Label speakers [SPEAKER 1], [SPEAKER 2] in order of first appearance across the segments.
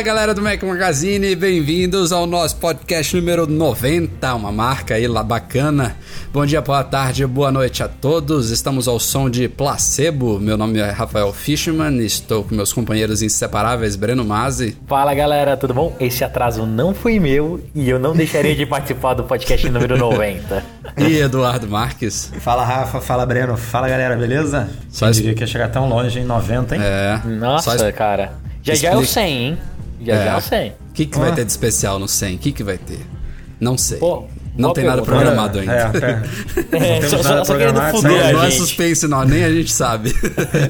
[SPEAKER 1] Fala galera do Mac Magazine, bem-vindos ao nosso podcast número 90, uma marca aí lá bacana. Bom dia, boa tarde, boa noite a todos. Estamos ao som de Placebo. Meu nome é Rafael Fishman, estou com meus companheiros inseparáveis Breno Mazzi.
[SPEAKER 2] Fala galera, tudo bom? Esse atraso não foi meu e eu não deixaria de participar do podcast número 90.
[SPEAKER 1] E Eduardo Marques.
[SPEAKER 3] Fala Rafa, fala Breno, fala galera, beleza? Só Quem diria que ia chegar tão longe em 90, hein?
[SPEAKER 2] É. Nossa, Só... cara. Já Explica. já é o 100, hein? Já é. já é o 100.
[SPEAKER 1] O que, que ah. vai ter de especial no 100? O que, que vai ter? Não sei. Pô, não tem nada programado é, ainda.
[SPEAKER 2] É, é. é só, só, só querendo fuder
[SPEAKER 1] Não é suspense não, nem a gente sabe.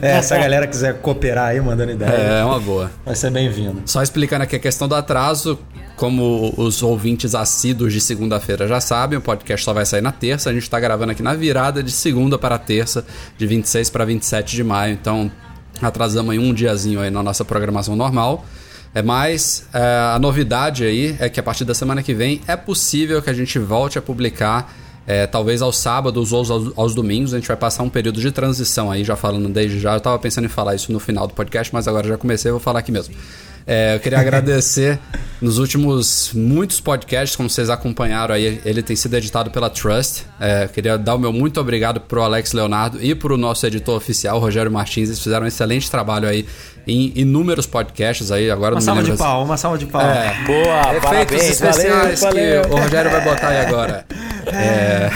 [SPEAKER 3] É, se a galera quiser cooperar aí, mandando ideia.
[SPEAKER 1] É, é uma boa.
[SPEAKER 3] Vai ser bem-vindo.
[SPEAKER 1] Só explicando aqui a questão do atraso, como os ouvintes assíduos de segunda-feira já sabem, o podcast só vai sair na terça. A gente está gravando aqui na virada de segunda para terça, de 26 para 27 de maio. Então, atrasamos aí um diazinho aí na nossa programação normal. É mais é, a novidade aí é que a partir da semana que vem é possível que a gente volte a publicar é, talvez aos sábados ou aos, aos, domingos. A gente vai passar um período de transição aí, já falando desde já. Eu estava pensando em falar isso no final do podcast, mas agora já comecei, vou falar aqui mesmo. É, eu queria agradecer nos últimos muitos podcasts, como vocês acompanharam aí, ele tem sido editado pela Trust. É, queria dar o meu muito obrigado pro Alex Leonardo e pro nosso editor oficial, Rogério Martins. Eles fizeram um excelente trabalho aí em inúmeros podcasts aí. Agora
[SPEAKER 3] uma salva de pau, uma salva de pau. É,
[SPEAKER 2] Boa,
[SPEAKER 1] Efeitos parabéns, especiais valeu, valeu. que o Rogério vai botar aí agora. É.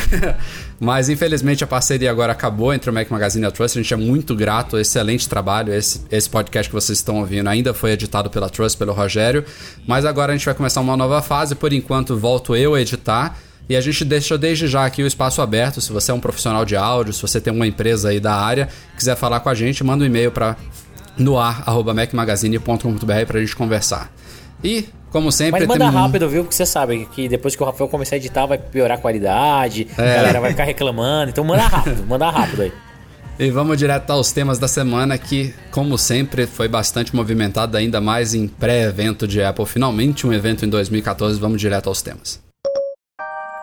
[SPEAKER 1] Mas infelizmente a parceria agora acabou entre o Mac Magazine e a Trust. A gente é muito grato, excelente trabalho. Esse, esse podcast que vocês estão ouvindo ainda foi editado pela Trust, pelo Rogério. Mas agora a gente vai começar uma nova fase. Por enquanto, volto eu a editar. E a gente deixa desde já aqui o espaço aberto. Se você é um profissional de áudio, se você tem uma empresa aí da área, quiser falar com a gente, manda um e-mail para noar@macmagazine.com.br para a gente conversar. E como sempre.
[SPEAKER 2] Mas manda tem... rápido, viu? Porque você sabe que depois que o Rafael começar a editar vai piorar a qualidade, é. a galera vai ficar reclamando. Então manda rápido, manda rápido aí.
[SPEAKER 1] E vamos direto aos temas da semana que, como sempre, foi bastante movimentado, ainda mais em pré-evento de Apple. Finalmente um evento em 2014, vamos direto aos temas.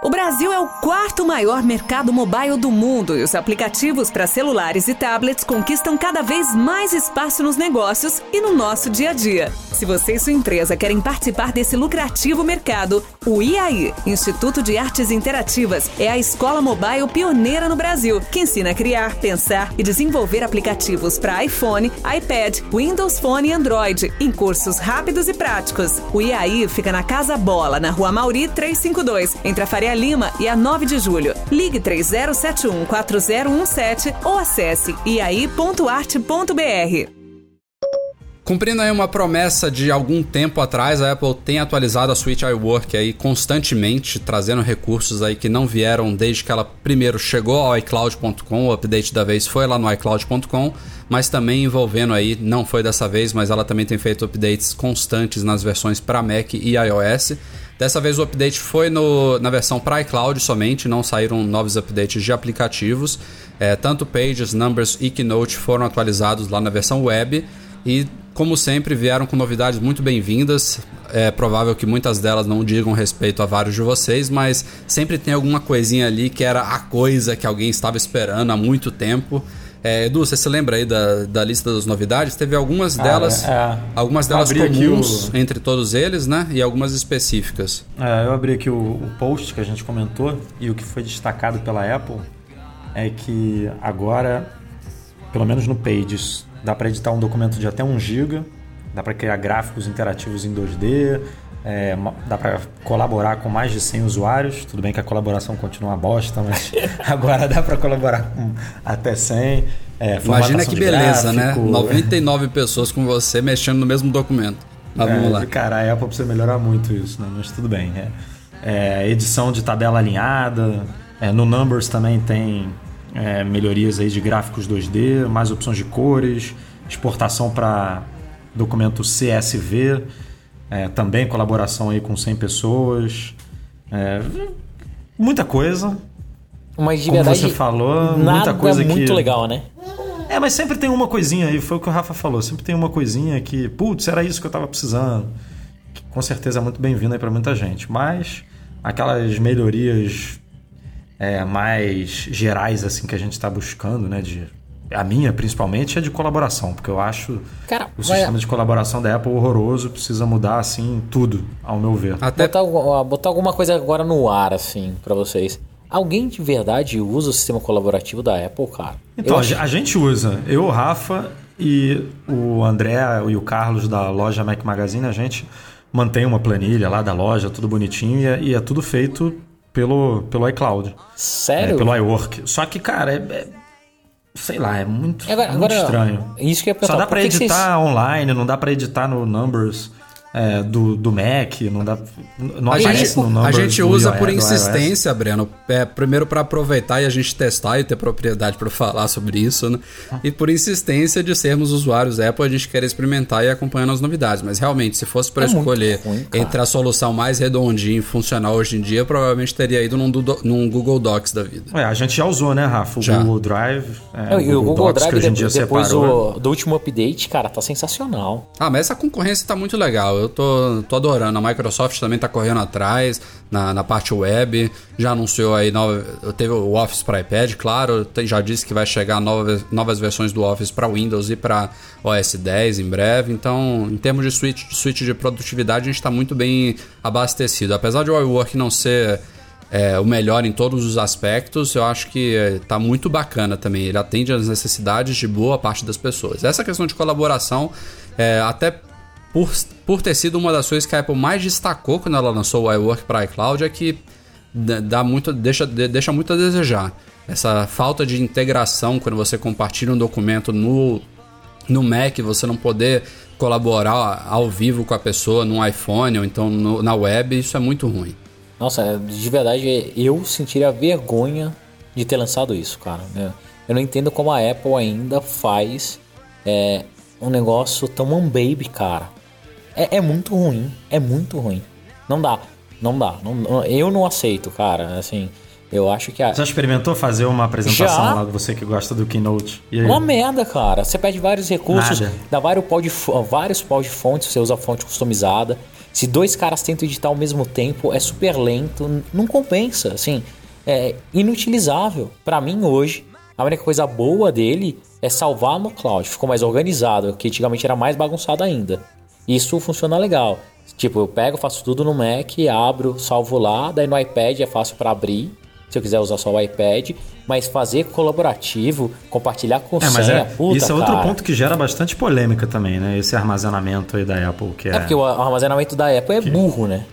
[SPEAKER 4] O Brasil é o quarto maior mercado mobile do mundo e os aplicativos para celulares e tablets conquistam cada vez mais espaço nos negócios e no nosso dia a dia. Se você e sua empresa querem participar desse lucrativo mercado, o IAI, Instituto de Artes Interativas, é a escola mobile pioneira no Brasil, que ensina a criar, pensar e desenvolver aplicativos para iPhone, iPad, Windows Phone e Android, em cursos rápidos e práticos. O IAI fica na Casa Bola, na Rua Mauri 352, entre a Faria Lima e a 9 de julho. Ligue 3071 4017 ou acesse iai.arte.br.
[SPEAKER 1] Cumprindo aí uma promessa de algum tempo atrás, a Apple tem atualizado a Switch iWork aí constantemente, trazendo recursos aí que não vieram desde que ela primeiro chegou ao iCloud.com, o update da vez foi lá no iCloud.com, mas também envolvendo aí, não foi dessa vez, mas ela também tem feito updates constantes nas versões para Mac e iOS. Dessa vez o update foi no, na versão para iCloud somente, não saíram novos updates de aplicativos. É, tanto Pages, Numbers e Keynote foram atualizados lá na versão web e, como sempre, vieram com novidades muito bem-vindas. É provável que muitas delas não digam respeito a vários de vocês, mas sempre tem alguma coisinha ali que era a coisa que alguém estava esperando há muito tempo. É, Edu, você se lembra aí da, da lista das novidades? Teve algumas delas, é, algumas delas comuns o... entre todos eles, né? E algumas específicas.
[SPEAKER 3] É, eu abri aqui o, o, post que a gente comentou e o que foi destacado pela Apple é que agora, pelo menos no Pages, dá para editar um documento de até 1 GB, dá para criar gráficos interativos em 2D, é, dá para colaborar com mais de 100 usuários. Tudo bem que a colaboração continua uma bosta, mas agora dá para colaborar com até 100.
[SPEAKER 1] É, Imagina que beleza, né? gráfico. né? 99 pessoas com você mexendo no mesmo documento. Mas vamos
[SPEAKER 3] É,
[SPEAKER 1] lá.
[SPEAKER 3] Cara, a Apple precisa melhorar muito isso, né? Mas tudo bem. É, É, edição de tabela alinhada. É, no Numbers também tem melhorias aí de gráficos 2D, mais opções de cores, exportação para documento CSV, é, também colaboração aí com 100 pessoas. É, muita coisa.
[SPEAKER 2] Mas de
[SPEAKER 3] Como
[SPEAKER 2] verdade,
[SPEAKER 3] você falou,
[SPEAKER 2] nada
[SPEAKER 3] muita coisa
[SPEAKER 2] muito
[SPEAKER 3] que-
[SPEAKER 2] legal, né?
[SPEAKER 3] É, mas sempre tem uma coisinha aí, foi o que o Rafa falou. Sempre tem uma coisinha que, putz, era isso que eu tava precisando. Que com certeza é muito bem-vindo aí pra muita gente. Mas aquelas melhorias é, mais gerais, assim, que a gente tá buscando, né? De, a minha, principalmente, é de colaboração, porque eu acho
[SPEAKER 2] Cara,
[SPEAKER 3] o
[SPEAKER 2] vai-
[SPEAKER 3] sistema de colaboração da Apple horroroso, precisa mudar, assim, tudo, ao meu ver.
[SPEAKER 1] Até
[SPEAKER 2] botar, botar alguma coisa agora no ar, assim, pra vocês. Alguém de verdade usa o sistema colaborativo da Apple, cara?
[SPEAKER 3] Então,
[SPEAKER 2] acho-
[SPEAKER 3] a gente usa, eu, o Rafa e o André e o Carlos da loja Mac Magazine, a gente mantém uma planilha lá da loja, tudo bonitinho, e é, e é tudo feito pelo, pelo iCloud,
[SPEAKER 2] Sério?
[SPEAKER 3] é, pelo iWork. Só que, cara, é, é- sei lá, é muito,
[SPEAKER 2] Agora-
[SPEAKER 3] muito
[SPEAKER 2] agora,
[SPEAKER 3] estranho.
[SPEAKER 2] Isso que eu ia
[SPEAKER 3] Só
[SPEAKER 2] perguntar,
[SPEAKER 3] dá
[SPEAKER 2] por
[SPEAKER 3] pra
[SPEAKER 2] que vocês-
[SPEAKER 3] editar online, não dá pra editar no Numbers é, do, do Mac, não dá. Não
[SPEAKER 1] A gente,
[SPEAKER 3] no Numbers.
[SPEAKER 1] a gente usa
[SPEAKER 3] iOS,
[SPEAKER 1] por insistência, Breno. É, primeiro para aproveitar e a gente testar e ter propriedade para falar sobre isso, né? E por insistência de sermos usuários Apple, a gente quer experimentar e acompanhando as novidades. Mas realmente, se fosse para
[SPEAKER 2] É
[SPEAKER 1] escolher
[SPEAKER 2] ruim,
[SPEAKER 1] entre a solução mais redondinha e funcional hoje em dia, eu provavelmente teria ido num, num Google Docs da vida.
[SPEAKER 3] É, a gente já usou, né, Rafa? O
[SPEAKER 1] Já.
[SPEAKER 3] Google Drive. é,
[SPEAKER 2] Não, e o Google
[SPEAKER 3] Docs,
[SPEAKER 2] Drive,
[SPEAKER 3] que hoje em dia
[SPEAKER 2] de- depois
[SPEAKER 3] separou.
[SPEAKER 2] do, do último update, cara, tá sensacional.
[SPEAKER 1] Ah, mas essa concorrência tá muito legal. Eu tô, tô adorando. A Microsoft também tá correndo atrás na, na parte web. Já anunciou aí, nova, teve o Office para iPad, claro. Tem- já disse que vai chegar nova, novas versões do Office para Windows e para OS 10 em breve. Então, em termos de suíte, suíte de produtividade, a gente está muito bem abastecido. Apesar de o iWork não ser é, o melhor em todos os aspectos, eu acho que está muito bacana também. Ele atende às necessidades de boa parte das pessoas. Essa questão de colaboração, é, até por, por ter sido uma das coisas que a Apple mais destacou quando ela lançou o iWork para iCloud, é que dá muito, deixa, de- deixa muito a desejar. Essa falta de integração quando você compartilha um documento no, no Mac, você não poder colaborar ao vivo com a pessoa no iPhone ou então no- na web, isso é muito ruim.
[SPEAKER 2] Nossa, de verdade, eu sentiria vergonha de ter lançado isso, cara. Eu não entendo como a Apple ainda faz é, um negócio tão baby, cara. É, é muito ruim, é muito ruim. Não dá, não dá. não- eu não aceito, cara. Assim, eu acho que a,
[SPEAKER 3] Já experimentou fazer uma apresentação
[SPEAKER 2] Já.
[SPEAKER 3] lá, você que gosta do Keynote?
[SPEAKER 2] Uma merda, cara. Você pede vários recursos,
[SPEAKER 3] Nada.
[SPEAKER 2] dá vários pau de, vários pau de fonte, você usa fonte customizada. Se dois caras tentam editar ao mesmo tempo, é super lento, não compensa, assim, é inutilizável. Pra mim hoje, a única coisa boa dele é salvar no cloud, ficou mais organizado, que antigamente era mais bagunçado ainda. Isso funciona legal. Tipo, eu pego, faço tudo no Mac, abro, salvo lá, daí no iPad é fácil pra abrir. Se eu quiser usar só o iPad, mas fazer colaborativo, compartilhar com
[SPEAKER 3] É, mas
[SPEAKER 2] senha,
[SPEAKER 3] é,
[SPEAKER 2] puta,
[SPEAKER 3] isso é outro
[SPEAKER 2] cara.
[SPEAKER 3] ponto que gera bastante polêmica também, né? Esse armazenamento aí da Apple, que é,
[SPEAKER 2] É porque o armazenamento da Apple é burro, né?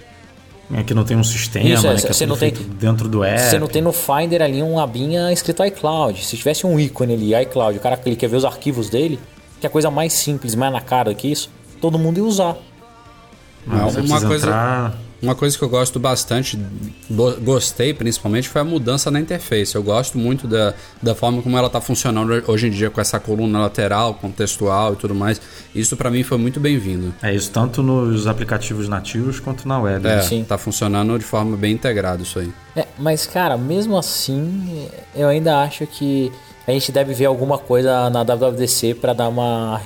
[SPEAKER 3] é que não tem um sistema,
[SPEAKER 2] Isso, é,
[SPEAKER 3] né? Que é
[SPEAKER 2] você
[SPEAKER 3] tudo
[SPEAKER 2] não tem-
[SPEAKER 3] dentro do app.
[SPEAKER 2] Você não tem no Finder ali uma abinha escrito iCloud. Se tivesse um ícone ali, iCloud, o cara clica e vê os arquivos dele, que é a coisa mais simples, mais na cara que isso, todo mundo ia usar.
[SPEAKER 3] Não, você
[SPEAKER 1] uma coisa-
[SPEAKER 3] entrar...
[SPEAKER 1] Uma coisa que eu gosto bastante, go- gostei principalmente, foi a mudança na interface. Eu gosto muito da, da forma como ela está funcionando hoje em dia, com essa coluna lateral, contextual e tudo mais. Isso para mim foi muito bem-vindo.
[SPEAKER 3] É isso tanto nos aplicativos nativos quanto na web.
[SPEAKER 1] É,
[SPEAKER 3] né?
[SPEAKER 2] Sim.
[SPEAKER 1] tá funcionando de forma bem integrada isso aí.
[SPEAKER 2] É, mas cara, mesmo assim, eu ainda acho que a gente deve ver alguma coisa na WWDC pra dar uma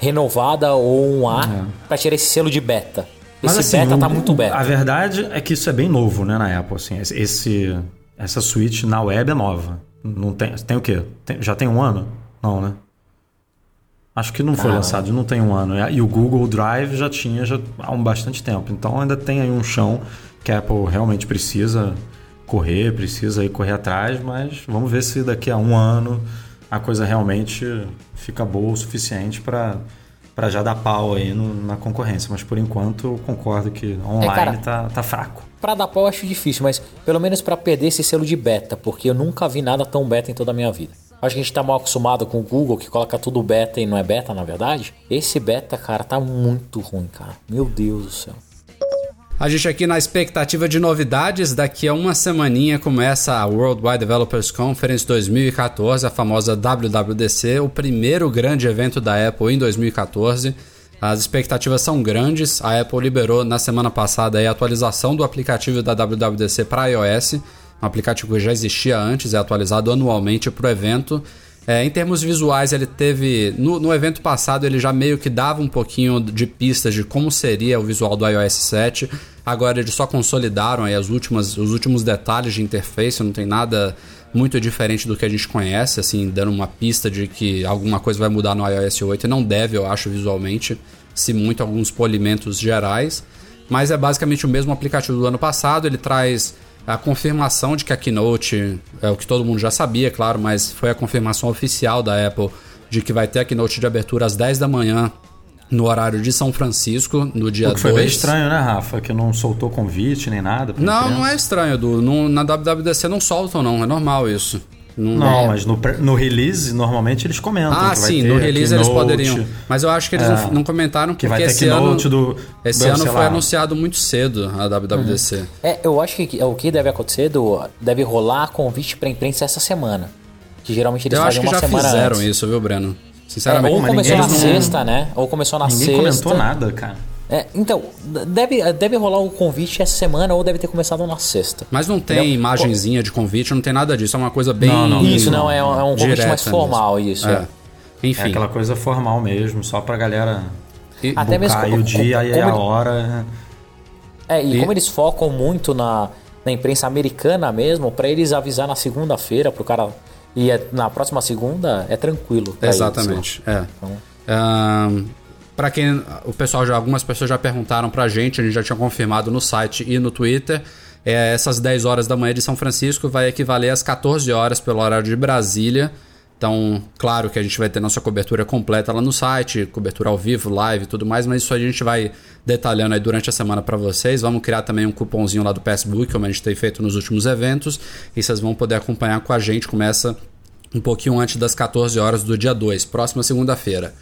[SPEAKER 2] renovada ou um A pra tirar esse selo de beta.
[SPEAKER 3] Mas,
[SPEAKER 2] Esse
[SPEAKER 3] assim,
[SPEAKER 2] beta tá muito beta.
[SPEAKER 3] A verdade é que isso é bem novo, né, na Apple. Assim, esse- esse, essa suíte na web é nova. Não tem, tem o quê? Tem- já tem um ano? Não, né? Acho que não foi
[SPEAKER 2] Ah.
[SPEAKER 3] lançado, não tem um ano. E o Google Drive já tinha já há um bastante tempo. Então ainda tem aí um chão que a Apple realmente precisa correr, precisa aí correr atrás, mas vamos ver se daqui a um ano a coisa realmente fica boa o suficiente para para já dar pau aí no- na concorrência. Mas por enquanto eu concordo que online
[SPEAKER 2] cara,
[SPEAKER 3] tá, tá fraco.
[SPEAKER 2] Pra dar pau eu acho difícil, mas pelo menos pra perder esse selo de beta, porque eu nunca vi nada tão beta em toda a minha vida. Acho que a gente tá mal acostumado com o Google, que coloca tudo beta e não é beta, na verdade. Esse beta, cara, tá muito ruim, cara. Meu Deus do céu.
[SPEAKER 1] A gente aqui na expectativa de novidades, daqui a uma semaninha começa a Worldwide Developers Conference 2014, a famosa WWDC, o primeiro grande evento da Apple em 2014. As expectativas são grandes. A Apple liberou na semana passada a atualização do aplicativo da WWDC para iOS, um aplicativo que já existia antes, é atualizado anualmente para o evento. É, em termos visuais, ele teve. No, no, evento passado, ele já meio que dava um pouquinho de pistas de como seria o visual do iOS 7. Agora eles só consolidaram aí as últimas, os últimos detalhes de interface, não tem nada muito diferente do que a gente conhece, assim, dando uma pista de que alguma coisa vai mudar no iOS 8. Não deve, eu acho, visualmente, se muito alguns polimentos gerais. Mas é basicamente o mesmo aplicativo do ano passado, ele traz a confirmação de que a Keynote, é o que todo mundo já sabia, claro, mas foi a confirmação oficial da Apple de que vai ter a Keynote de abertura às 10 da manhã no horário de São Francisco, no dia 2. O que
[SPEAKER 3] foi dois. bem estranho, né, Rafa? Que não soltou convite nem nada.
[SPEAKER 1] Não, não é estranho, Edu. na WWDC não soltam, não. É normal isso.
[SPEAKER 3] Não, não é. mas no, no, release, normalmente eles comentam.
[SPEAKER 1] Ah, sim, no release eles poderiam. Mas eu acho que eles é, não, não, comentaram porque esse ano, do, esse ano foi anunciado muito cedo a WWDC. Uhum.
[SPEAKER 2] É, eu acho que o que deve acontecer, do, deve rolar convite para imprensa essa semana. Que geralmente eles eu fazem uma semana
[SPEAKER 1] Eu acho que já fizeram
[SPEAKER 2] antes.
[SPEAKER 1] isso, viu, Breno? Sinceramente.
[SPEAKER 2] É, ou começou na sexta, né? Ou começou na
[SPEAKER 3] ninguém
[SPEAKER 2] sexta.
[SPEAKER 3] Ninguém comentou nada, cara.
[SPEAKER 2] É, então, deve, deve rolar o convite essa semana ou deve ter começado na sexta.
[SPEAKER 1] Mas não tem Entendeu? imagenzinha de convite, não tem nada disso. É uma coisa bem.
[SPEAKER 2] Não, não, isso não, é, é um convite mais formal, mesmo. isso. É.
[SPEAKER 3] é. Enfim. É aquela coisa formal mesmo, só pra galera. E, Até mesmo como, o dia como, e a hora.
[SPEAKER 2] É, e, e, como eles focam muito na, na imprensa americana mesmo, para eles avisar na segunda-feira pro cara. E é, na próxima segunda é tranquilo.
[SPEAKER 1] Exatamente. Eles, é. Então, um, para quem o pessoal já algumas pessoas já perguntaram pra gente, a gente já tinha confirmado no site e no Twitter. É, essas 10 horas da manhã de São Francisco vai equivaler às 14 horas pelo horário de Brasília. Então, claro que a gente vai ter nossa cobertura completa lá no site, cobertura ao vivo, live e tudo mais, mas isso a gente vai detalhando aí durante a semana para vocês. Vamos criar também um cupomzinho lá do Facebook, como a gente tem feito nos últimos eventos, e vocês vão poder acompanhar com a gente. Começa um pouquinho antes das 14 horas do dia 2, próxima segunda-feira.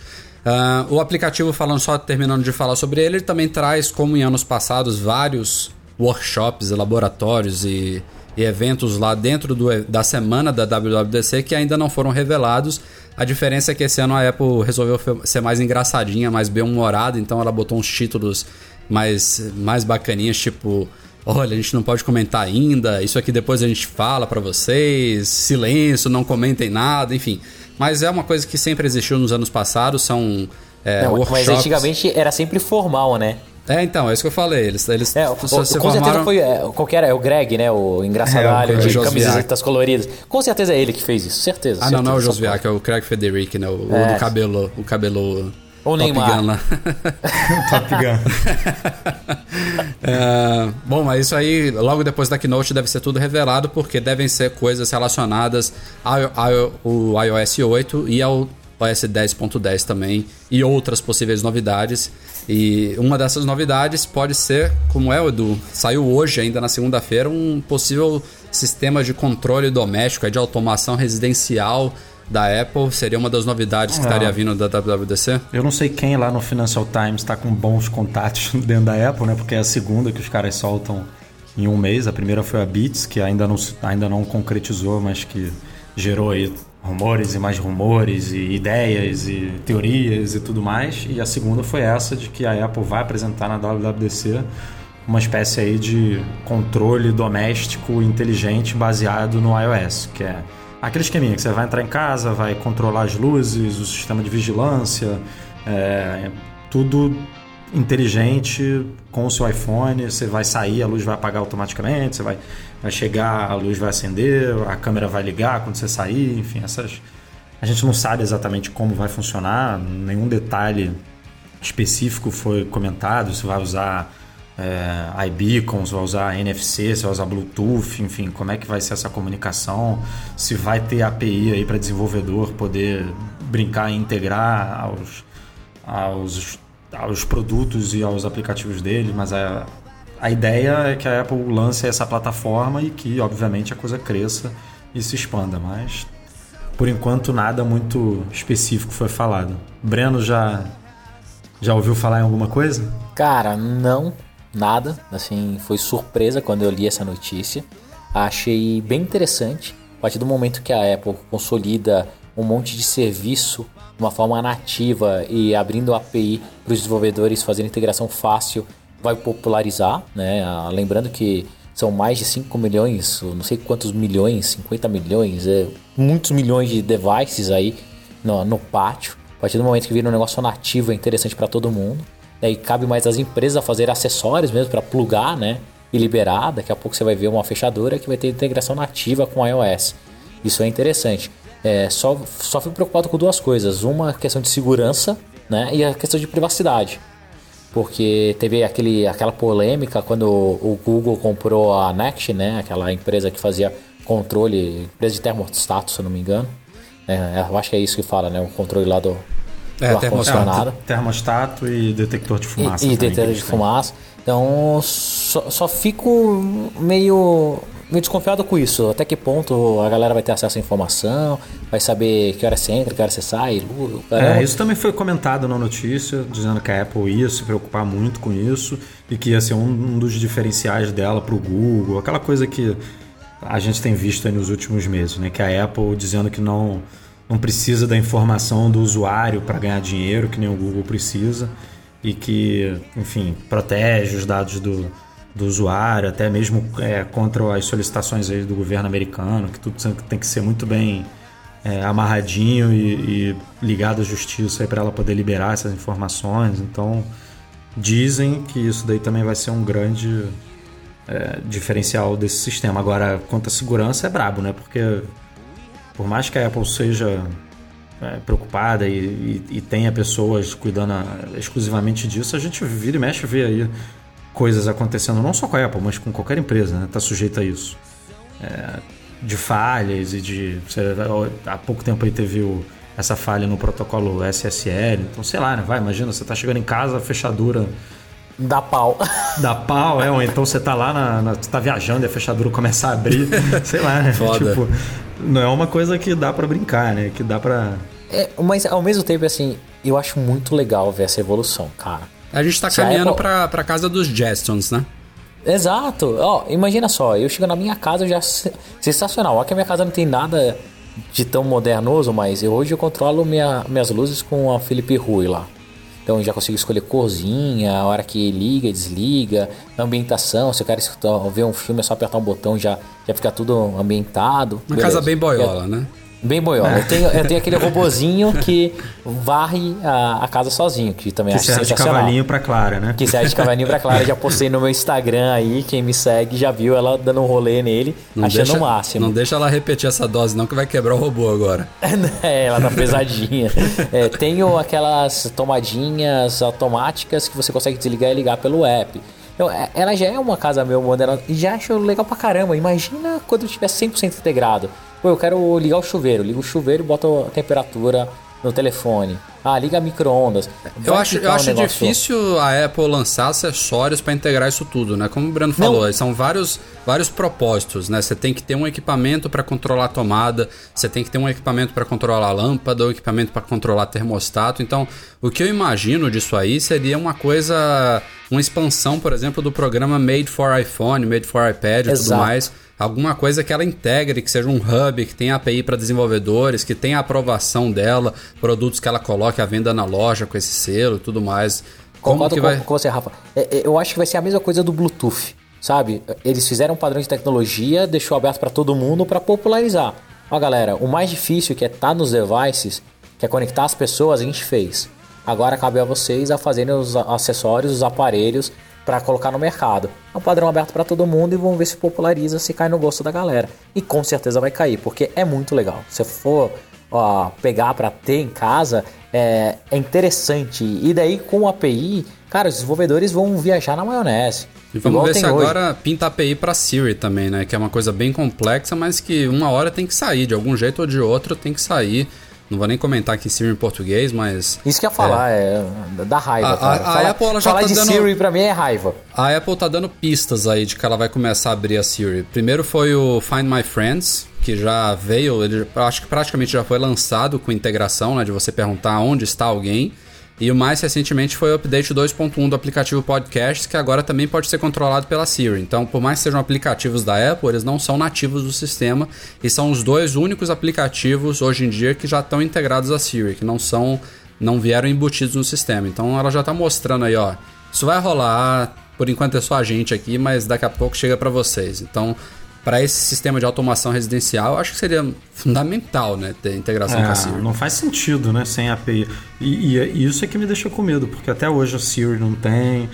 [SPEAKER 1] Uh, o aplicativo, falando só terminando de falar sobre ele, ele também traz, como em anos passados, vários workshops, laboratórios e, e eventos lá dentro do, da semana da WWDC que ainda não foram revelados. A diferença é que esse ano a Apple resolveu ser mais engraçadinha, mais bem-humorada, então ela botou uns títulos mais, mais bacaninhas, tipo olha, a gente não pode comentar ainda, isso aqui depois a gente fala para vocês, silêncio, não comentem nada, enfim. Mas é uma coisa que sempre existiu nos anos passados, são é, não, workshops. Mas
[SPEAKER 2] antigamente era sempre formal, né?
[SPEAKER 1] É, então, é isso que eu falei. Eles, eles
[SPEAKER 2] é, o, com formaram... certeza foi. É, qual que era? É o Greg, né? O engraçadalho é, de camisetas coloridas. Com certeza é ele que fez isso, certeza.
[SPEAKER 1] Ah,
[SPEAKER 2] certeza,
[SPEAKER 1] não, não é o Josviak, é o Craig Federici, né? O, é. o do cabelo. O cabelo.
[SPEAKER 2] Ou Top Neymar. Gun lá.
[SPEAKER 3] Top Gun.
[SPEAKER 1] é, bom, mas isso aí, logo depois da Keynote, deve ser tudo revelado, porque devem ser coisas relacionadas ao, ao, ao iOS 8 e ao OS 10.10 também, e outras possíveis novidades. E uma dessas novidades pode ser, como é, Edu, saiu hoje, ainda na segunda-feira, um possível sistema de controle doméstico, de automação residencial da Apple seria uma das novidades que estaria vindo da WWDC?
[SPEAKER 3] Eu não sei quem lá no Financial Times está com bons contatos dentro da Apple, né? Porque é a segunda que os caras soltam em um mês. A primeira foi a Beats, que ainda não, ainda não concretizou, mas que gerou aí rumores e mais rumores e ideias e teorias e tudo mais. E a segunda foi essa de que a Apple vai apresentar na WWDC uma espécie aí de controle doméstico inteligente baseado no iOS, que é aquele esqueminha que você vai entrar em casa, vai controlar as luzes, o sistema de vigilância, é, tudo inteligente com o seu iPhone. Você vai sair, a luz vai apagar automaticamente, você vai, vai chegar, a luz vai acender, a câmera vai ligar quando você sair, enfim, essas. A gente não sabe exatamente como vai funcionar, nenhum detalhe específico foi comentado. Se vai usar é, iBeacons, vai usar NFC, se vai usar Bluetooth, enfim, como é que vai ser essa comunicação, se vai ter API aí para desenvolvedor poder brincar e integrar aos, aos, aos produtos e aos aplicativos dele, mas a, a ideia é que a Apple lance essa plataforma e que, obviamente, a coisa cresça e se expanda, mas por enquanto nada muito específico foi falado. Breno já já ouviu falar em alguma coisa?
[SPEAKER 2] Cara, não, nada. Assim, foi surpresa quando eu li essa notícia. Achei bem interessante. A partir do momento que a Apple consolida um monte de serviço de uma forma nativa e abrindo API para os desenvolvedores fazendo integração fácil, vai popularizar, né? Ah, lembrando que são mais de 5 milhões, não sei quantos milhões, 50 milhões, é, muitos milhões de devices aí no, no pátio. A partir do momento que vira um negócio nativo é interessante para todo mundo. Daí cabe mais às empresas fazer acessórios mesmo para plugar, né? E liberar. Daqui a pouco você vai ver uma fechadura que vai ter integração nativa com iOS. Isso é interessante. É, só, só fico preocupado com duas coisas. Uma questão de segurança, né? E a questão de privacidade. Porque teve aquele, aquela polêmica quando o Google comprou a Next, né? Aquela empresa que fazia controle, empresa de termostato, se eu não me engano. É, eu acho que é isso que fala, né? O controle lá do,
[SPEAKER 3] é, do. É, termostato e detector de fumaça.
[SPEAKER 2] E, e detector de fumaça. Então, só, só fico meio meio desconfiado com isso. Até que ponto a galera vai ter acesso à informação, vai saber que hora você entra, que hora você sai.
[SPEAKER 3] É, isso também foi comentado na notícia, dizendo que a Apple ia se preocupar muito com isso e que ia ser um, um dos diferenciais dela para o Google, aquela coisa que a gente tem visto aí nos últimos meses, né? Que a Apple dizendo que não, não precisa da informação do usuário para ganhar dinheiro, que nem o Google precisa, e que, enfim, protege os dados do, do usuário, até mesmo é, contra as solicitações do governo americano, que tudo tem que ser muito bem é, amarradinho e, e, ligado à justiça para ela poder liberar essas informações. Então, dizem que isso daí também vai ser um grande é, diferencial desse sistema. Agora, quanto à segurança, é brabo, né? Porque por mais que a Apple seja é, preocupada e, e, e, tenha pessoas cuidando a, exclusivamente disso, a gente vira e mexe vê aí coisas acontecendo, não só com a Apple, mas com qualquer empresa, né? Tá sujeita a isso. É, de falhas e de. Você, há pouco tempo aí teve o, essa falha no protocolo SSL. Então, sei lá, né? Vai, imagina, você tá chegando em casa, a fechadura
[SPEAKER 2] Dá pau.
[SPEAKER 3] Dá pau, é, ou então você tá lá, na, na, você tá viajando e a fechadura começa a abrir, sei lá, né?
[SPEAKER 1] Foda. Tipo,
[SPEAKER 3] não é uma coisa que dá para brincar, né? Que dá para
[SPEAKER 2] é, mas ao mesmo tempo, assim, eu acho muito legal ver essa evolução, cara.
[SPEAKER 1] A gente tá Se caminhando Apple... pra, pra casa dos Jetsons, né?
[SPEAKER 2] Exato. Ó, imagina só, eu chego na minha casa já sensacional. Ó que a minha casa não tem nada de tão modernoso, mas eu, hoje eu controlo minha, minhas luzes com a Felipe Rui lá. Então eu já consigo escolher corzinha, a hora que liga e desliga, ambientação, se eu quero ver um filme é só apertar um botão já já fica tudo ambientado.
[SPEAKER 1] Uma Beleza. casa bem boiola, né?
[SPEAKER 2] Bem boiola. É. Eu, tenho, eu tenho aquele robozinho que varre a, a, casa sozinho, que também que acho serve sensacional.
[SPEAKER 3] de cavalinho pra Clara, né?
[SPEAKER 2] Que serve de cavalinho pra Clara. Já postei no meu Instagram aí, quem me segue já viu ela dando um rolê nele, não achando
[SPEAKER 1] deixa,
[SPEAKER 2] o máximo.
[SPEAKER 1] Não deixa ela repetir essa dose não, que vai quebrar o robô agora.
[SPEAKER 2] é, ela tá pesadinha. é, tenho aquelas tomadinhas automáticas que você consegue desligar e ligar pelo app. Eu, é, ela já é uma casa meio moderna e já acho legal pra caramba. Imagina quando eu tiver 100% integrado. Pô, eu quero ligar o chuveiro. Ligo o chuveiro e boto a temperatura no telefone. Ah, liga micro-ondas.
[SPEAKER 1] Eu acho, eu acho difícil a Apple lançar acessórios para integrar isso tudo, né? Como o Breno falou, Não. são vários, vários propósitos, né? Você tem que ter um equipamento para controlar a tomada, você tem que ter um equipamento para controlar a lâmpada, um equipamento para controlar termostato. Então, o que eu imagino disso aí seria uma coisa, uma expansão, por exemplo, do programa Made for iPhone, Made for iPad e tudo mais alguma coisa que ela integre, que seja um hub, que tenha API para desenvolvedores, que tenha aprovação dela, produtos que ela coloque à venda na loja com esse selo e tudo mais.
[SPEAKER 2] Como Concordo que vai... com você, Rafa. É, é, eu acho que vai ser a mesma coisa do Bluetooth, sabe? Eles fizeram um padrão de tecnologia, deixou aberto para todo mundo para popularizar. Ó, galera, o mais difícil que é estar tá nos devices, que é conectar as pessoas, a gente fez. Agora cabe a vocês a fazerem os acessórios, os aparelhos para colocar no mercado. É um padrão aberto para todo mundo e vamos ver se populariza, se cai no gosto da galera. E com certeza vai cair, porque é muito legal. Se for ó, pegar para ter em casa, é, é, interessante. E daí com o API, cara, os desenvolvedores vão viajar na maionese.
[SPEAKER 1] E vamos ver se hoje. agora pinta API para Siri também, né? Que é uma coisa bem complexa, mas que uma hora tem que sair, de algum jeito ou de outro tem que sair. Não vou nem comentar aqui Siri em português, mas.
[SPEAKER 2] Isso que ia falar, é, é da raiva. A,
[SPEAKER 1] a, a Apple ela já
[SPEAKER 2] falar
[SPEAKER 1] tá
[SPEAKER 2] de
[SPEAKER 1] dando,
[SPEAKER 2] Siri pra mim é raiva.
[SPEAKER 1] A Apple tá dando pistas aí de que ela vai começar a abrir a Siri. Primeiro foi o Find My Friends, que já veio, ele, acho que praticamente já foi lançado com integração, né, de você perguntar onde está alguém. E o mais recentemente foi o update 2.1 do aplicativo Podcasts, que agora também pode ser controlado pela Siri. Então, por mais que sejam aplicativos da Apple, eles não são nativos do sistema e são os dois únicos aplicativos hoje em dia que já estão integrados à Siri, que não são não vieram embutidos no sistema. Então, ela já está mostrando aí, ó, isso vai rolar, por enquanto é só a gente aqui, mas daqui a pouco chega para vocês. Então, para esse sistema de automação residencial, eu acho que seria fundamental, né, ter integração
[SPEAKER 3] é,
[SPEAKER 1] com a Siri.
[SPEAKER 3] Não faz sentido, né, sem API. E, e, e, isso é que me deixa com medo, porque até hoje a Siri não tem.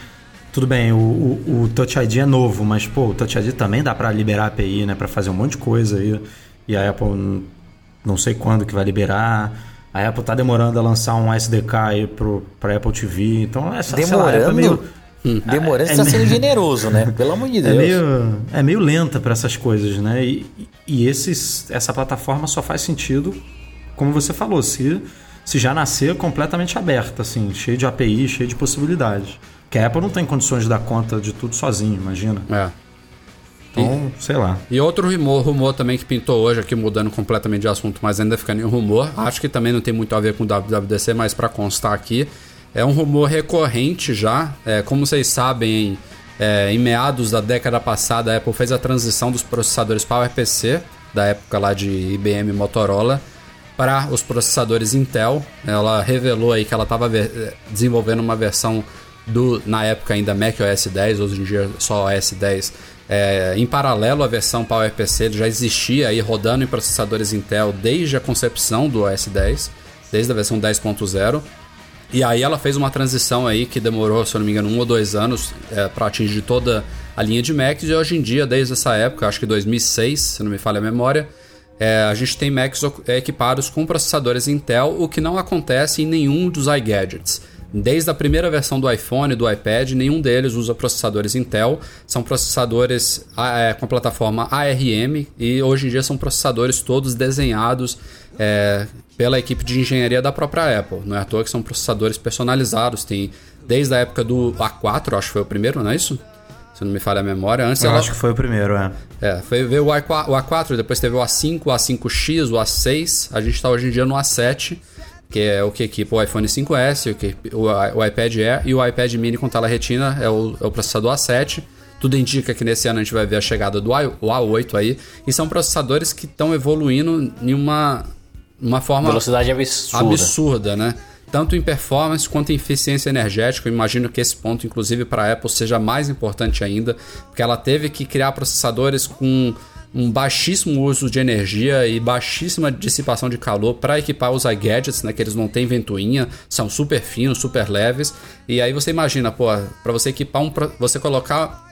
[SPEAKER 3] Tudo bem, o, o, o Touch ID é novo, mas pô, o Touch ID também dá para liberar API, né, para fazer um monte de coisa aí. E a Apple não sei quando que vai liberar. A Apple tá demorando a lançar um SDK aí pro, pra Apple TV. Então, essa
[SPEAKER 2] demorando? Lá, é meio Hum. Demorando, é, você tá sendo generoso, né? Pelo amor de é Deus.
[SPEAKER 3] É meio, é meio lenta para essas coisas, né? E, e esses, essa plataforma só faz sentido, como você falou, se, se já nascer completamente aberta, assim, cheio de API, cheio de possibilidades. Que a Apple não tem condições de dar conta de tudo sozinho, imagina.
[SPEAKER 1] É.
[SPEAKER 3] Então, e, sei lá.
[SPEAKER 1] E outro rumor, rumor também que pintou hoje, aqui mudando completamente de assunto, mas ainda ficando em rumor, acho que também não tem muito a ver com o WWDC, mas para constar aqui, é um rumor recorrente já. É, como vocês sabem, é, em meados da década passada, a Apple fez a transição dos processadores PowerPC, da época lá de IBM Motorola, para os processadores Intel. Ela revelou aí que ela estava desenvolvendo uma versão do, na época ainda Mac OS 10, hoje em dia só OS 10. É, em paralelo, a versão PowerPC já existia aí rodando em processadores Intel desde a concepção do OS 10, desde a versão 10.0. E aí ela fez uma transição aí que demorou, se eu não me engano, um ou dois anos é, para atingir toda a linha de Macs. E hoje em dia, desde essa época, acho que 2006, se não me falha a memória, é, a gente tem Macs equipados com processadores Intel, o que não acontece em nenhum dos iGadgets. Desde a primeira versão do iPhone e do iPad, nenhum deles usa processadores Intel. São processadores é, com a plataforma ARM e hoje em dia são processadores todos desenhados é, pela equipe de engenharia da própria Apple. Não é à toa que são processadores personalizados. Tem desde a época do A4, acho que foi o primeiro, não é isso? Se não me falha a memória. Antes
[SPEAKER 3] Eu
[SPEAKER 1] ela...
[SPEAKER 3] acho que foi o primeiro, é.
[SPEAKER 1] É, foi ver o A4, depois teve o A5, o A5X, o A6. A gente está hoje em dia no A7 que é o que equipa o iPhone 5S, o, que, o, o iPad Air e o iPad Mini com tela retina é o, é o processador A7. Tudo indica que nesse ano a gente vai ver a chegada do A8 aí. E são processadores que estão evoluindo em uma, uma forma
[SPEAKER 2] velocidade absurda.
[SPEAKER 1] absurda, né? Tanto em performance quanto em eficiência energética. Eu imagino que esse ponto, inclusive, para a Apple seja mais importante ainda, porque ela teve que criar processadores com um baixíssimo uso de energia e baixíssima dissipação de calor para equipar os iGadgets, né, que eles não têm ventoinha, são super finos, super leves. E aí você imagina, pô, para você equipar um, você colocar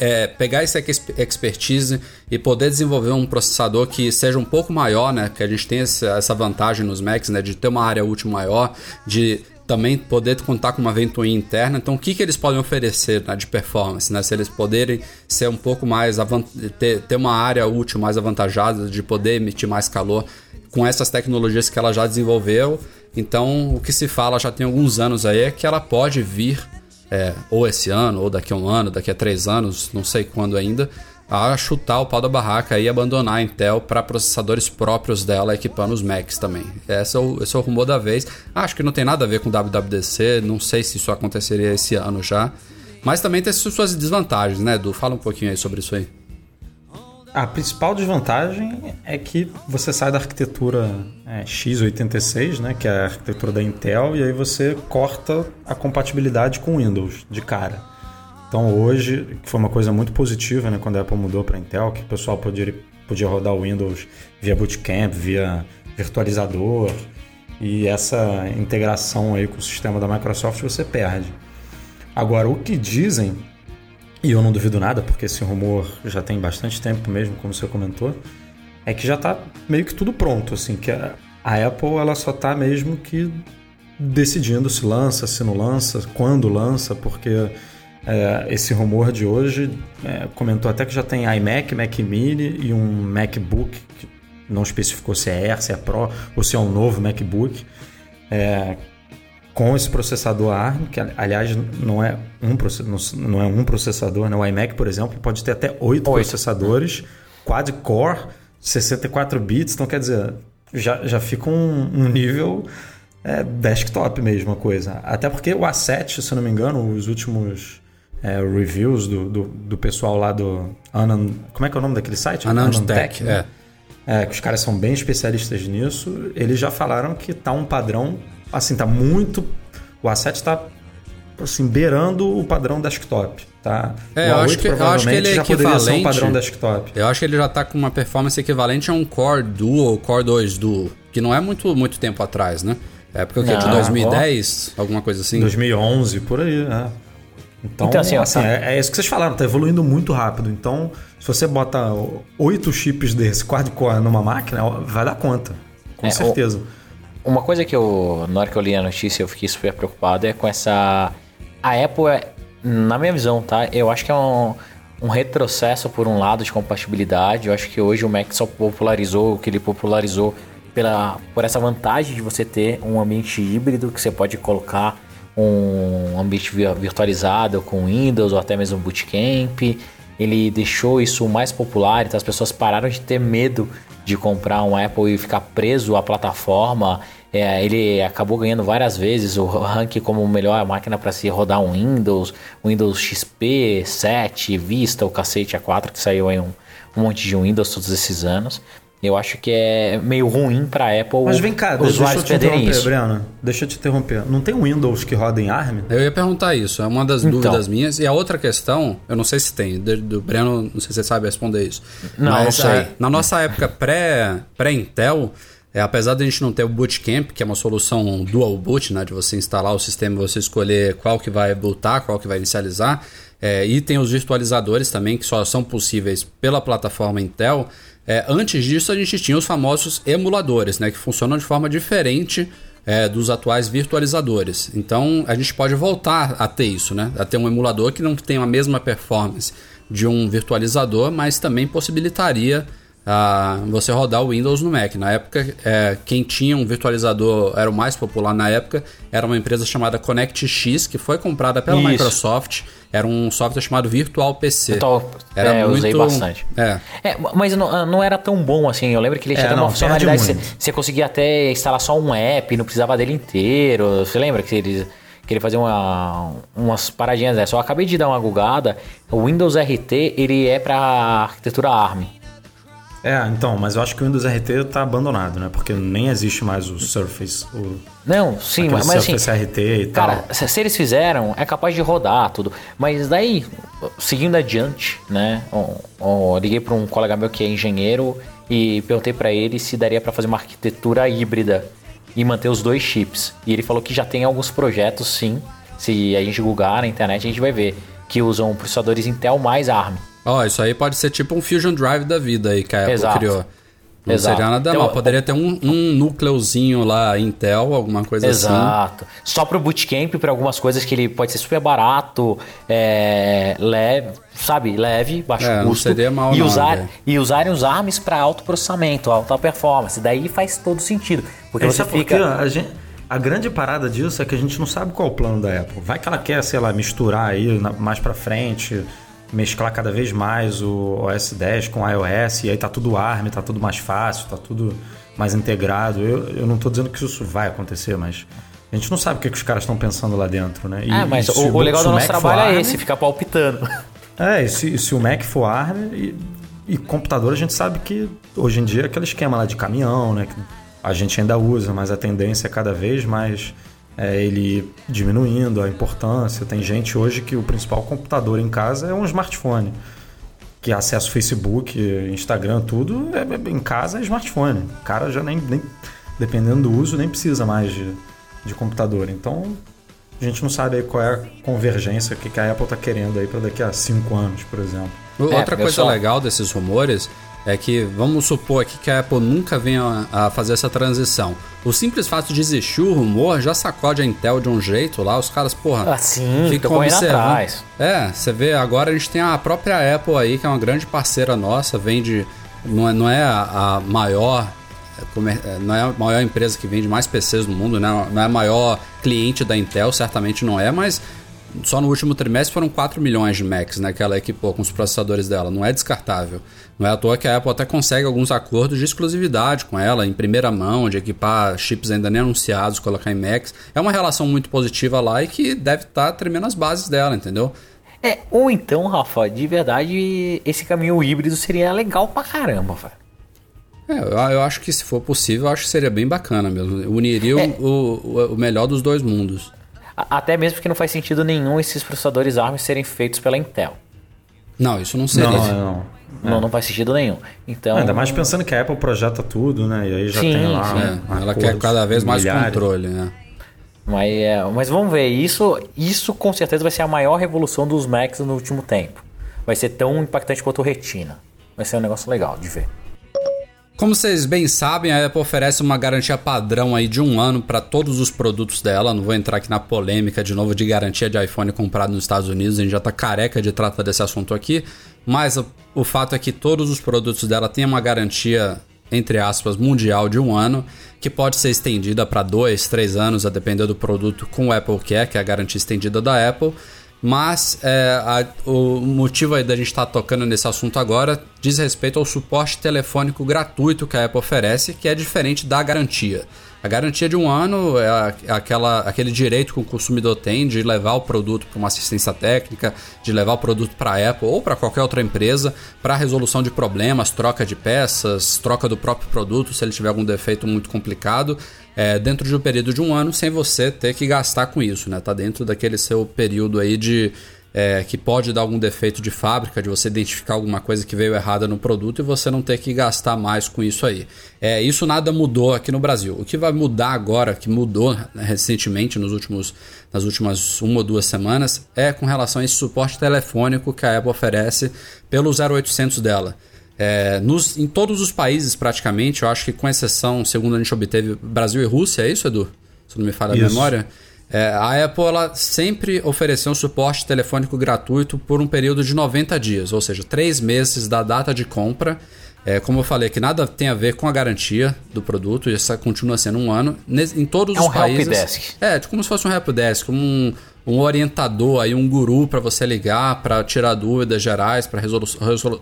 [SPEAKER 1] é, pegar essa expertise e poder desenvolver um processador que seja um pouco maior, né? Que a gente tem essa vantagem nos Macs, né? De ter uma área útil maior, de também poder contar com uma ventoinha interna. Então, o que, que eles podem oferecer né, de performance? Né? Se eles poderem ser um pouco mais ter, ter uma área útil mais avantajada de poder emitir mais calor com essas tecnologias que ela já desenvolveu. Então, o que se fala já tem alguns anos aí é que ela pode vir, é, ou esse ano, ou daqui a um ano, daqui a três anos, não sei quando ainda, a chutar o pau da barraca e abandonar a Intel para processadores próprios dela, equipando os Macs também. Esse é, o, esse é o rumor da vez. Acho que não tem nada a ver com WWDC, não sei se isso aconteceria esse ano já. Mas também tem suas desvantagens, né, Edu? Fala um pouquinho aí sobre isso aí.
[SPEAKER 3] A principal desvantagem é que você sai da arquitetura é, x86, né, que é a arquitetura da Intel, e aí você corta a compatibilidade com Windows de cara. Então hoje, que foi uma coisa muito positiva, né, quando a Apple mudou para Intel, que o pessoal podia, podia rodar o Windows via Bootcamp, via virtualizador, e essa integração aí com o sistema da Microsoft você perde. Agora, o que dizem, e eu não duvido nada, porque esse rumor já tem bastante tempo mesmo, como você comentou, é que já está meio que tudo pronto, assim, que a, a Apple ela só está mesmo que decidindo se lança, se não lança, quando lança, porque é, esse rumor de hoje é, comentou até que já tem iMac, Mac Mini e um MacBook, que não especificou se é Air, se é Pro ou se é um novo MacBook, é, com esse processador ARM, que aliás não é um, não é um processador, né? o iMac, por exemplo, pode ter até oito processadores, quad-core, 64 bits, então quer dizer, já, já fica um, um nível é, desktop mesmo a coisa. Até porque o A7, se eu não me engano, os últimos é, reviews do, do, do, pessoal lá do Anan, como é que é o nome daquele site?
[SPEAKER 1] Anandtech,
[SPEAKER 3] né? é. é. Que os caras são bem especialistas nisso. Eles já falaram que tá um padrão, assim, tá muito... O A7 tá, assim, beirando o padrão desktop. Tá?
[SPEAKER 1] É, eu acho, que, eu acho que ele é equivalente.
[SPEAKER 3] Um padrão desktop.
[SPEAKER 1] Eu acho que ele já está com uma performance equivalente a um Core Duo, Core 2 Duo, que não é muito, muito tempo atrás, né? É porque o que? De 2010, ó, alguma coisa assim?
[SPEAKER 3] 2011, por aí, né? Então, então assim, assim é, é, isso que vocês falaram, tá evoluindo muito rápido. Então, se você bota oito chips desse quad-core numa máquina, vai dar conta, com é, certeza.
[SPEAKER 2] O, uma coisa que eu, na hora que eu li a notícia, eu fiquei super preocupado é com essa... A Apple é na minha visão, tá? Eu acho que é um, um retrocesso por um lado de compatibilidade. Eu acho que hoje o Mac só popularizou o que ele popularizou pela, por essa vantagem de você ter um ambiente híbrido que você pode colocar um ambiente virtualizado com Windows ou até mesmo Bootcamp. Ele deixou isso mais popular, então as pessoas pararam de ter medo de comprar um Apple e ficar preso à plataforma é, ele acabou ganhando várias vezes o ranking como melhor máquina para se rodar um Windows, Windows XP, 7, Vista, o cacete A4 que saiu aí um, um monte de Windows todos esses anos. Eu acho que é meio ruim para a Apple.
[SPEAKER 3] Mas vem cá, deixa eu te interromper, isso. Breno. Deixa eu te interromper. Não tem Windows que roda em ARM?
[SPEAKER 1] Eu ia perguntar isso, é uma das então. dúvidas minhas. E a outra questão, eu não sei se tem, do, do Breno, não sei se você sabe responder isso.
[SPEAKER 2] Não, Mas, não sei.
[SPEAKER 1] A, na nossa época pré-Intel, pré intel é, apesar de a gente não ter o Bootcamp, que é uma solução dual boot, né, de você instalar o sistema e você escolher qual que vai bootar, qual que vai inicializar, é, e tem os virtualizadores também, que só são possíveis pela plataforma Intel. É, antes disso, a gente tinha os famosos emuladores, né, que funcionam de forma diferente é, dos atuais virtualizadores. Então, a gente pode voltar a ter isso, né, a ter um emulador que não tem a mesma performance de um virtualizador, mas também possibilitaria você rodar o Windows no Mac. Na época, é, quem tinha um virtualizador era o mais popular na época, era uma empresa chamada ConnectX, que foi comprada pela Isso. Microsoft. Era um software chamado Virtual PC.
[SPEAKER 2] Virtual, era é, muito... usei bastante. É. é mas não, não, era tão bom assim. Eu lembro que ele tinha é, uma funcionalidade. Você, você conseguia até instalar só um app, não precisava dele inteiro. Você lembra que ele que ele fazia uma, umas paradinhas dessas. Eu acabei de dar uma gugada. O Windows RT ele é para arquitetura ARM.
[SPEAKER 3] É, então, mas eu acho que o Windows RT tá abandonado, né? Porque nem existe mais o Surface. O,
[SPEAKER 2] não, sim, mas,
[SPEAKER 3] mas
[SPEAKER 2] assim.
[SPEAKER 3] RT e
[SPEAKER 2] cara, tal. Se, se eles fizeram, é capaz de rodar tudo. Mas daí, seguindo adiante, né? eu liguei para um colega meu que é engenheiro e perguntei para ele se daria para fazer uma arquitetura híbrida e manter os dois chips. E ele falou que já tem alguns projetos, sim. Se a gente googar na internet, a gente vai ver que usam processadores Intel mais ARM.
[SPEAKER 1] Ó, oh, isso aí pode ser tipo um Fusion Drive da vida aí que a Apple Exato. criou. Não Exato. seria nada então, mal. Poderia ter um, um núcleozinho lá, Intel, alguma coisa
[SPEAKER 2] Exato.
[SPEAKER 1] assim.
[SPEAKER 2] Exato. Só para o Bootcamp, para algumas coisas que ele pode ser super barato, é, leve, sabe? Leve, baixo é, custo. Não
[SPEAKER 1] seria mal
[SPEAKER 2] e,
[SPEAKER 1] não,
[SPEAKER 2] usar, e usarem os ARMs para alto processamento, alta performance. Daí faz todo sentido. Porque
[SPEAKER 3] é,
[SPEAKER 2] você fica...
[SPEAKER 3] Porque a gente... A grande parada disso é que a gente não sabe qual é o plano da Apple. Vai que ela quer, sei lá, misturar aí mais para frente, mesclar cada vez mais o OS 10 com o iOS e aí tá tudo ARM, tá tudo mais fácil, tá tudo mais integrado. Eu, eu não estou dizendo que isso vai acontecer, mas a gente não sabe o que, que os caras estão pensando lá dentro, né?
[SPEAKER 2] E, é, mas o, o, legal do nosso trabalho é esse, ficar palpitando.
[SPEAKER 3] É, e se, se o Mac for ARM e, e, computador, a gente sabe que hoje em dia é aquele esquema lá de caminhão, né? Que a gente ainda usa, mas a tendência é cada vez mais é, ele diminuindo a importância. Tem gente hoje que o principal computador em casa é um smartphone. Que acesso Facebook, Instagram, tudo é, é, em casa é smartphone. O cara já nem, nem, dependendo do uso, nem precisa mais de, de computador. Então a gente não sabe qual é a convergência que, que a Apple está querendo aí para daqui a cinco anos, por exemplo.
[SPEAKER 1] Outra é, coisa só... legal desses rumores é que vamos supor aqui que a Apple nunca venha a fazer essa transição. O simples fato de existir o rumor já sacode a Intel de um jeito lá, os caras, porra,
[SPEAKER 2] assim, ficam observando. Atrás.
[SPEAKER 1] É, você vê, agora a gente tem a própria Apple aí, que é uma grande parceira nossa, vende, não é, não é a, a maior é, é, não é a maior empresa que vende mais PCs no mundo, né? não é a maior cliente da Intel, certamente não é, mas só no último trimestre foram 4 milhões de Macs né, que ela equipou com os processadores dela. Não é descartável. Não é à toa que a Apple até consegue alguns acordos de exclusividade com ela, em primeira mão, de equipar chips ainda nem anunciados, colocar em Macs. É uma relação muito positiva lá e que deve estar tá tremendo as bases dela, entendeu?
[SPEAKER 2] É, ou então, Rafa, de verdade, esse caminho híbrido seria legal pra caramba, velho.
[SPEAKER 1] É, eu, eu, acho que se for possível, eu acho que seria bem bacana mesmo. Uniria é. o, o, o, melhor dos dois mundos.
[SPEAKER 2] Até mesmo porque não faz sentido nenhum esses processadores ARM serem feitos pela Intel.
[SPEAKER 1] Não, isso não seria.
[SPEAKER 2] Não, não. Não, é. não faz sentido nenhum. Então,
[SPEAKER 3] Ainda mais pensando que a Apple projeta tudo, né? E aí já sim, tem lá.
[SPEAKER 1] É, ela quer cada vez mais milhares. controle, né?
[SPEAKER 2] Mas, é, mas vamos ver, isso, isso com certeza vai ser a maior revolução dos Macs no último tempo. Vai ser tão impactante quanto o Retina. Vai ser um negócio legal de ver.
[SPEAKER 1] Como vocês bem sabem, a Apple oferece uma garantia padrão aí de um ano para todos os produtos dela. Não vou entrar aqui na polêmica de novo de garantia de iPhone comprado nos Estados Unidos, a gente já tá careca de tratar desse assunto aqui. Mas o, o fato é que todos os produtos dela têm uma garantia, entre aspas, mundial de um ano, que pode ser estendida para dois, três anos, a depender do produto com o Apple Care, que é a garantia estendida da Apple. Mas é, a, o motivo aí da gente estar tá tocando nesse assunto agora diz respeito ao suporte telefônico gratuito que a Apple oferece, que é diferente da garantia. A garantia de um ano é aquela, aquele direito que o consumidor tem de levar o produto para uma assistência técnica, de levar o produto para a Apple ou para qualquer outra empresa para resolução de problemas, troca de peças, troca do próprio produto se ele tiver algum defeito muito complicado é, dentro de um período de um ano sem você ter que gastar com isso, né? Tá dentro daquele seu período aí de é, que pode dar algum defeito de fábrica, de você identificar alguma coisa que veio errada no produto e você não ter que gastar mais com isso aí. É, isso nada mudou aqui no Brasil. O que vai mudar agora, que mudou recentemente nos últimos, nas últimas uma ou duas semanas, é com relação a esse suporte telefônico que a Apple oferece pelo 0800 dela. É, nos, em todos os países, praticamente, eu acho que com exceção, segundo a gente obteve, Brasil e Rússia, é isso, Edu? Se não me falha a memória. É, a Apple ela sempre ofereceu um suporte telefônico gratuito por um período de 90 dias, ou seja, três meses da data de compra. É, como eu falei, que nada tem a ver com a garantia do produto, isso continua sendo um ano. Em todos
[SPEAKER 2] é
[SPEAKER 1] os
[SPEAKER 2] um
[SPEAKER 1] países.
[SPEAKER 2] Helpdesk.
[SPEAKER 1] É, como se fosse um helpdesk, como um, um orientador, aí, um guru para você ligar, para tirar dúvidas gerais, para resolu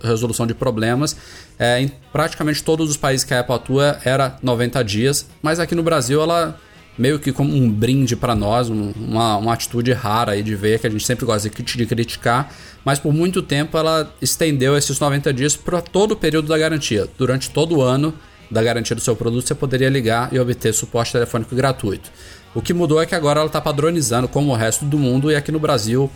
[SPEAKER 1] resolução de problemas. É, em praticamente todos os países que a Apple atua era 90 dias, mas aqui no Brasil ela meio que como um brinde para nós, uma, uma atitude rara aí de ver, que a gente sempre gosta de criticar, mas por muito tempo ela estendeu esses 90 dias para todo o período da garantia. Durante todo o ano da garantia do seu produto, você poderia ligar e obter suporte telefônico gratuito. O que mudou é que agora ela está padronizando como o resto do mundo e aqui no Brasil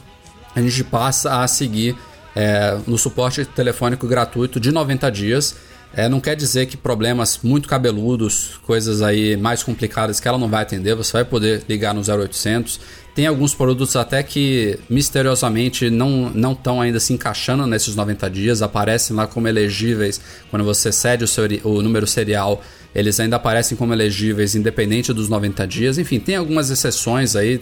[SPEAKER 1] a gente passa a seguir é, no suporte telefônico gratuito de 90 dias. É, não quer dizer que problemas muito cabeludos, coisas aí mais complicadas que ela não vai atender, você vai poder ligar no 0800. Tem alguns produtos até que misteriosamente não não estão ainda se encaixando nesses 90 dias, aparecem lá como elegíveis quando você cede o, seu, o número serial eles ainda aparecem como elegíveis independente dos 90 dias. Enfim, tem algumas exceções aí.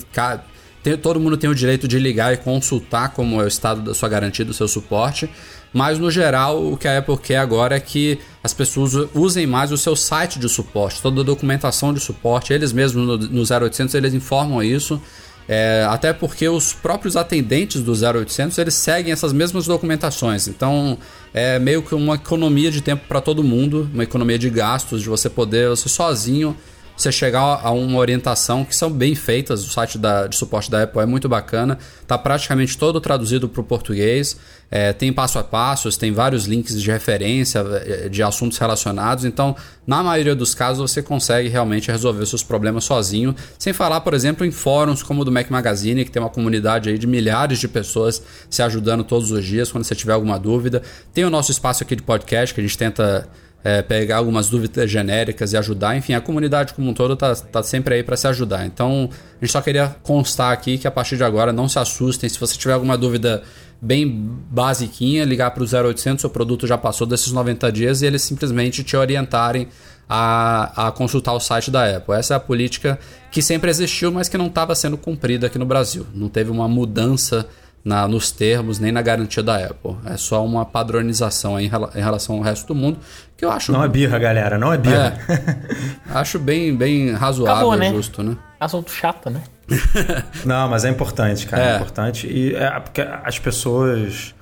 [SPEAKER 1] Tem, todo mundo tem o direito de ligar e consultar como é o estado da sua garantia, do seu suporte. Mas no geral, o que a Apple quer agora é que as pessoas usem mais o seu site de suporte, toda a documentação de suporte. Eles mesmos no, no 0800 eles informam isso. É, até porque os próprios atendentes do 0800 eles seguem essas mesmas documentações. Então é meio que uma economia de tempo para todo mundo, uma economia de gastos, de você poder, você sozinho, você chegar a uma orientação que são bem feitas. O site da, de suporte da Apple é muito bacana, está praticamente todo traduzido para o português. É, tem passo a passos, tem vários links de referência é, de assuntos relacionados. Então, na maioria dos casos, você consegue realmente resolver seus problemas sozinho. Sem falar, por exemplo, em fóruns como o do Mac Magazine, que tem uma comunidade aí de milhares de pessoas se ajudando todos os dias quando você tiver alguma dúvida. Tem o nosso espaço aqui de podcast que a gente tenta é, pegar algumas dúvidas genéricas e ajudar. Enfim, a comunidade como um todo está tá sempre aí para se ajudar. Então, a gente só queria constar aqui que a partir de agora não se assustem. Se você tiver alguma dúvida bem basiquinha, ligar para o 0800, seu produto já passou desses 90 dias e eles simplesmente te orientarem a, a consultar o site da Apple. Essa é a política que sempre existiu, mas que não estava sendo cumprida aqui no Brasil. Não teve uma mudança na, nos termos nem na garantia da Apple. É só uma padronização em, em, relação ao resto do mundo, que eu acho.
[SPEAKER 3] Não é birra, galera, não é birra.
[SPEAKER 1] É, acho bem, bem razoável Acabou, né? justo, né?
[SPEAKER 2] Assunto chato, né?
[SPEAKER 3] Não, mas é importante, cara. É, é importante. E é porque as pessoas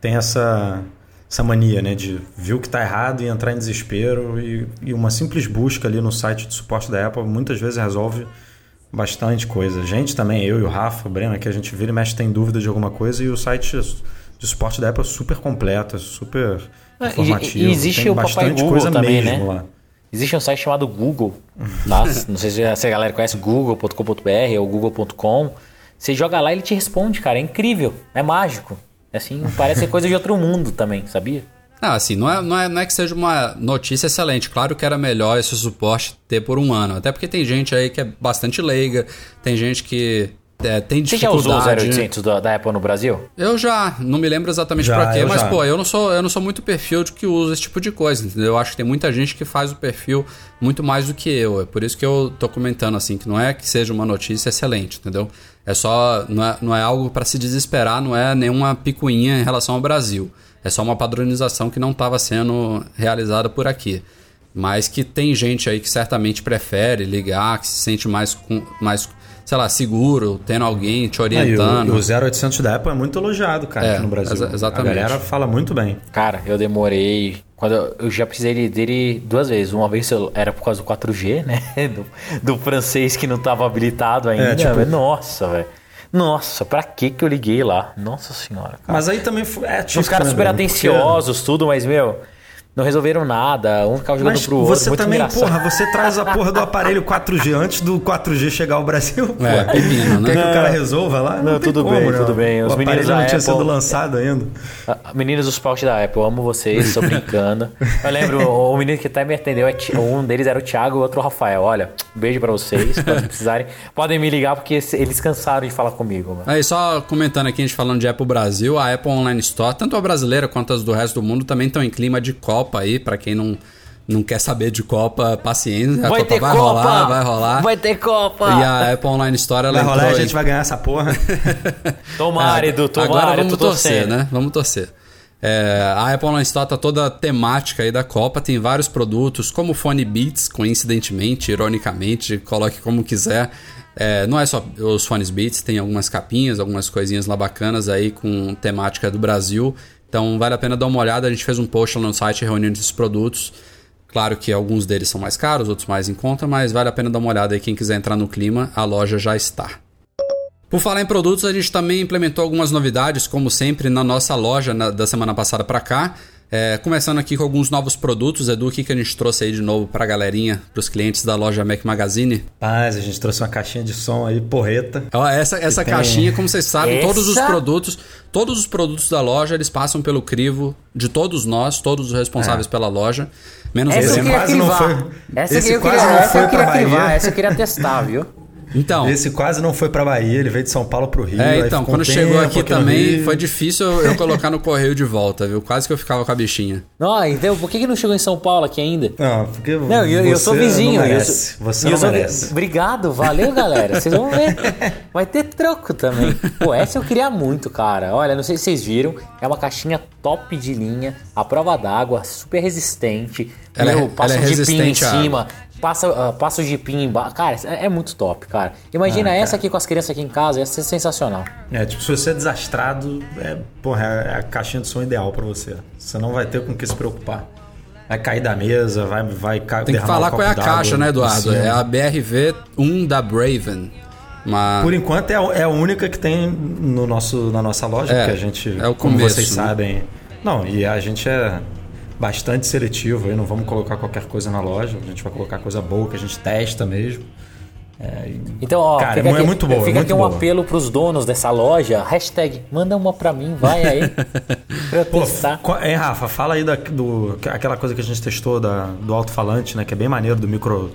[SPEAKER 3] têm essa, essa mania, né? De ver o que está errado e entrar em desespero. E, e, uma simples busca ali no site de suporte da Apple muitas vezes resolve bastante coisa. A gente também, eu e o Rafa, o Breno, que a gente vira e mexe tem dúvida de alguma coisa e o site de suporte da Apple é super completo, é super ah, informativo.
[SPEAKER 2] E, e existe
[SPEAKER 3] tem
[SPEAKER 2] o Papai Google também, né? Lá. Existe um site chamado Google, tá? não sei se a galera conhece google.com.br ou google.com. Você joga lá e ele te responde, cara. É incrível, é mágico. É assim, parece coisa de outro mundo também, sabia?
[SPEAKER 1] Não, assim, não é, não, é, não é que seja uma notícia excelente. Claro que era melhor esse suporte ter por um ano. Até porque tem gente aí que é bastante leiga, tem gente que é, tem dificuldade.
[SPEAKER 2] Você já usou o 0800 da, da Apple no Brasil?
[SPEAKER 1] Eu já, não me lembro exatamente para quê, mas já. pô, eu não sou eu não sou muito perfil de que usa esse tipo de coisa, entendeu? Eu acho que tem muita gente que faz o perfil muito mais do que eu. É por isso que eu tô comentando assim, que não é que seja uma notícia excelente, entendeu? É só não é, não é algo para se desesperar, não é nenhuma picuinha em relação ao Brasil. É só uma padronização que não estava sendo realizada por aqui. Mas que tem gente aí que certamente prefere ligar, que se sente mais, com, mais sei lá, seguro, tendo alguém te orientando.
[SPEAKER 3] Ah, e o, o 0800 da Apple é muito elogiado, cara, é, aqui no Brasil. Exa exatamente. A galera fala muito bem.
[SPEAKER 2] Cara, eu demorei. Quando eu, já precisei dele duas vezes. Uma vez era por causa do 4G, né? Do, do francês que não estava habilitado ainda. É, tipo... Nossa, velho. Nossa, pra que que eu liguei lá? Nossa senhora. Cara.
[SPEAKER 3] Mas aí também foi. É,
[SPEAKER 2] Os caras super atenciosos, tudo, mas, meu não resolveram nada, um ficava jogando Mas pro outro.
[SPEAKER 3] Você também, engraçado. porra, você traz a porra do aparelho 4G antes do 4G chegar ao Brasil, pô. É, pepino, né? Quer que o cara resolva lá?
[SPEAKER 2] Não, não tudo como, bem, né? tudo bem.
[SPEAKER 3] Os o meninos não tinha sido lançado ainda.
[SPEAKER 2] Meninos dos palcos da Apple, eu amo vocês, estou brincando. eu lembro, o menino que até me atendeu, é um deles era o Thiago e o outro o Rafael. Olha, beijo para vocês, quando precisarem. Podem me ligar porque eles cansaram de falar comigo. Mano.
[SPEAKER 1] Aí, só comentando aqui, a gente falando de Apple Brasil, a Apple Online Store, tanto a brasileira quanto as do resto do mundo, também estão em clima de Copa aí, para quem não não quer saber de Copa, paciência. A
[SPEAKER 2] vai
[SPEAKER 1] Copa
[SPEAKER 2] ter
[SPEAKER 1] vai
[SPEAKER 2] Copa,
[SPEAKER 1] rolar, vai rolar.
[SPEAKER 2] Vai ter Copa.
[SPEAKER 1] E a Apple Online Store ela
[SPEAKER 3] vai rolar, a gente vai ganhar essa porra.
[SPEAKER 2] tomara, é, Edu, tomara.
[SPEAKER 1] Agora vamos torcer, né? Vamos torcer. É, a Apple Online Store tá toda temática aí da Copa, tem vários produtos, como o fone Beats, coincidentemente, ironicamente, coloque como quiser. É, não é só os fones Beats, tem algumas capinhas, algumas coisinhas lá bacanas aí com temática do Brasil. Então vale a pena dar uma olhada. A gente fez um post lá no site reunindo esses produtos. Claro que alguns deles são mais caros, outros mais em conta, mas vale a pena dar uma olhada aí. Quem quiser entrar no clima, a loja já está. Por falar em produtos, a gente também implementou algumas novidades, como sempre, na nossa loja na, da semana passada para cá. É, começando aqui com alguns novos produtos, Edu, o que, que a gente trouxe aí de novo para a galerinha, para os clientes da loja Mac Magazine?
[SPEAKER 3] Paz, a gente trouxe uma caixinha de som aí, porreta.
[SPEAKER 1] Ó, essa essa caixinha, como vocês sabem, essa? todos os produtos, todos os produtos da loja, eles passam pelo crivo de todos nós, todos os responsáveis é. pela loja, menos
[SPEAKER 2] essa
[SPEAKER 1] o
[SPEAKER 2] quase não foi. Essa queria, eu queria crivar, essa eu queria testar, viu?
[SPEAKER 1] Então.
[SPEAKER 3] Esse quase não foi para Bahia, ele veio de São Paulo para o Rio.
[SPEAKER 1] É, então, quando um chegou aqui também, foi difícil eu colocar no correio de volta, viu? Quase que eu ficava com a bichinha.
[SPEAKER 2] Não, então, por que, que não chegou em São Paulo aqui ainda?
[SPEAKER 3] Não, porque
[SPEAKER 2] não, eu, eu sou vizinho.
[SPEAKER 3] Não
[SPEAKER 2] merece.
[SPEAKER 3] Eu sou, você não
[SPEAKER 2] sou,
[SPEAKER 3] merece.
[SPEAKER 2] Obrigado, valeu, galera. Vocês vão ver. Vai ter troco também. Pô, essa eu queria muito, cara. Olha, não sei se vocês viram, é uma caixinha top de linha, a prova d'água, super resistente.
[SPEAKER 1] Ela, meu, é, passa ela é de pin em cima
[SPEAKER 2] passa, uh, passa o jipinho embaixo. Cara, é, é, muito top, cara. Imagina ah, cara. essa aqui com as crianças aqui em casa, ia ser sensacional.
[SPEAKER 3] É, tipo, se você é desastrado, é, porra, é a caixinha de som ideal para você. Você não vai ter com o que se preocupar. Vai cair da mesa, vai, vai
[SPEAKER 1] Tem que falar qual é a caixa, né, Eduardo? É a BRV1 da Braven. Uma...
[SPEAKER 3] Por enquanto é a, é a única que tem no nosso, na nossa loja, é, porque a gente,
[SPEAKER 1] é o
[SPEAKER 3] começo, como vocês né? sabem. Não, e a gente é bastante seletivo. Aí não vamos colocar qualquer coisa na loja, a gente vai colocar coisa boa que a gente testa mesmo.
[SPEAKER 2] É, então, ó, cara, é aqui, muito boa. Fica aqui um boa. apelo para os donos dessa loja. Hashtag, manda uma para mim, vai aí. pra
[SPEAKER 3] Pô, testar. É, Rafa, fala aí da, do, aquela coisa que a gente testou da, do alto-falante, né? Que é bem maneiro, do micro,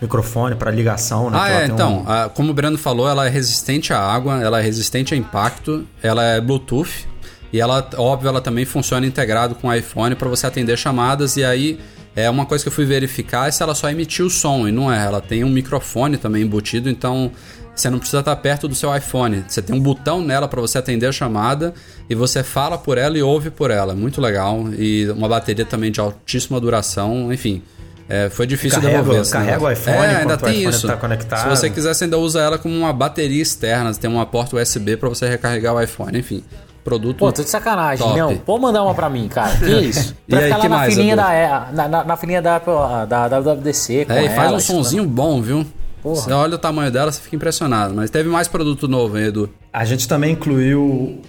[SPEAKER 3] microfone para ligação, né?
[SPEAKER 1] Ah, é, então, um... a, como o Breno falou, ela é resistente à água, ela é resistente a impacto, ela é Bluetooth, e ela, óbvio, ela também funciona integrado com o iPhone para você atender chamadas. E aí, é uma coisa que eu fui verificar é se ela só emitiu o som. E não é, ela tem um microfone também embutido, então você não precisa estar perto do seu iPhone. Você tem um botão nela para você atender a chamada e você fala por ela e ouve por ela. Muito legal. E uma bateria também de altíssima duração. Enfim, É, foi difícil
[SPEAKER 3] Carrega-
[SPEAKER 1] devolver.
[SPEAKER 3] carrega
[SPEAKER 1] negócio.
[SPEAKER 3] o iPhone
[SPEAKER 1] É, ainda
[SPEAKER 3] enquanto o
[SPEAKER 1] tem
[SPEAKER 3] iPhone
[SPEAKER 1] isso.
[SPEAKER 3] tá conectado.
[SPEAKER 1] Se você quiser, você ainda usa ela como uma bateria externa. Você tem uma porta USB pra você recarregar o iPhone. Enfim, produto.
[SPEAKER 2] Pô, tô de sacanagem.
[SPEAKER 1] Top.
[SPEAKER 2] Não, pode mandar uma pra mim, cara. Que isso?
[SPEAKER 1] E
[SPEAKER 2] Pra
[SPEAKER 1] aí,
[SPEAKER 2] ficar lá na
[SPEAKER 1] mais,
[SPEAKER 2] filinha da, é, na, na, na filinha da, da, da WWDC. com
[SPEAKER 1] é, e faz
[SPEAKER 2] ela,
[SPEAKER 1] um sonzinho bom, viu?
[SPEAKER 2] Porra.
[SPEAKER 1] Você olha o tamanho dela, você fica impressionado. Mas teve mais produto novo, hein, Edu?
[SPEAKER 3] A gente também incluiu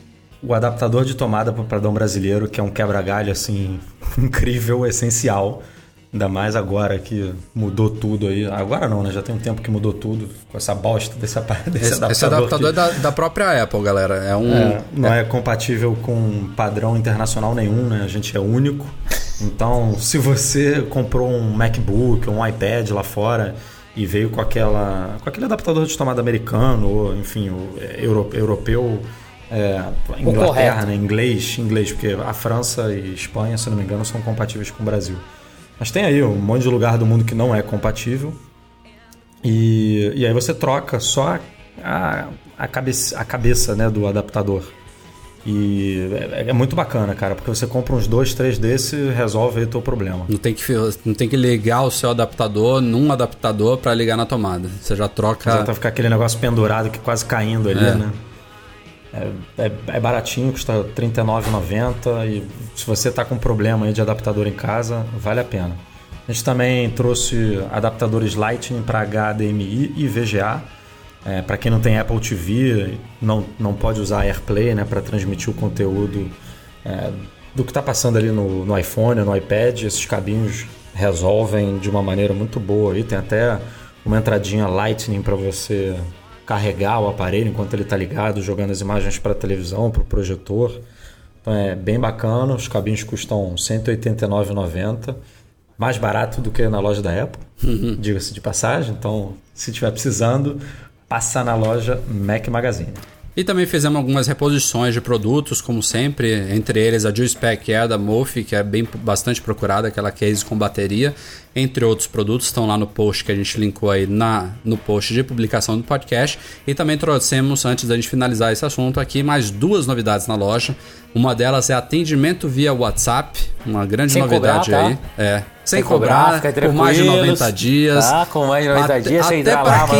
[SPEAKER 3] o adaptador de tomada para o padrão brasileiro, que é um quebra-galho assim incrível, essencial. Ainda mais agora que mudou tudo aí. Agora não, né? Já tem um tempo que mudou tudo com essa bosta desse, desse
[SPEAKER 1] Esse,
[SPEAKER 3] adaptador.
[SPEAKER 1] esse adaptador
[SPEAKER 3] que-
[SPEAKER 1] é da, da própria Apple, galera. É um.
[SPEAKER 3] É, não é compatível com padrão internacional nenhum, né? A gente é único. Então, se você comprou um MacBook, um iPad lá fora e veio com aquela com aquele adaptador de tomada americano ou, enfim, o é, euro- europeu, é, Inglaterra, né? Inglês, inglês, porque a França e Espanha, se não me engano, são compatíveis com o Brasil. Mas tem aí um monte de lugar do mundo que não é compatível. E, e aí você troca só a, a, cabeça, a cabeça né, do adaptador. E é, é muito bacana, cara, porque você compra uns dois, três desse e resolve aí o teu problema.
[SPEAKER 1] Não tem, que, não tem que ligar o seu adaptador num adaptador pra ligar na tomada. Você já troca.
[SPEAKER 3] Já tá ficar aquele negócio pendurado que quase caindo ali,
[SPEAKER 1] É.
[SPEAKER 3] né? É, é, é baratinho, custa R$ 39,90 e se você tá com problema aí de adaptador em casa, vale a pena. A gente também trouxe adaptadores Lightning para HDMI e VGA. É, para quem não tem Apple TV, não, não pode usar AirPlay né, para transmitir o conteúdo é, do que está passando ali no, no iPhone, no iPad. Esses cabinhos resolvem de uma maneira muito boa. Aí tem até uma entradinha Lightning para você carregar o aparelho enquanto ele está ligado, jogando as imagens para a televisão, para o projetor. Então é bem bacana. Os cabinhos custam R$ 189,90. Mais barato do que na loja da Apple, diga-se de passagem. Então, se estiver precisando, passa na loja Mac Magazine.
[SPEAKER 1] E também fizemos algumas reposições de produtos, como sempre, entre eles a Dual-Spec Air da Mofi, que é bem bastante procurada, aquela case com bateria, entre outros produtos, estão lá no post que a gente linkou aí na, no post de publicação do podcast. E também trouxemos, antes da gente finalizar esse assunto aqui, mais duas novidades na loja. Uma delas é atendimento via WhatsApp, uma grande
[SPEAKER 2] Sem
[SPEAKER 1] novidade
[SPEAKER 2] cobrar, tá?
[SPEAKER 1] aí. É, sem,
[SPEAKER 2] cobrar,
[SPEAKER 1] cobrar, por mais de
[SPEAKER 2] tranquilos.
[SPEAKER 1] 90 dias.
[SPEAKER 2] Tá, com mais de 90 dias, você
[SPEAKER 1] até
[SPEAKER 2] entra
[SPEAKER 1] pra
[SPEAKER 2] lá,
[SPEAKER 1] quem.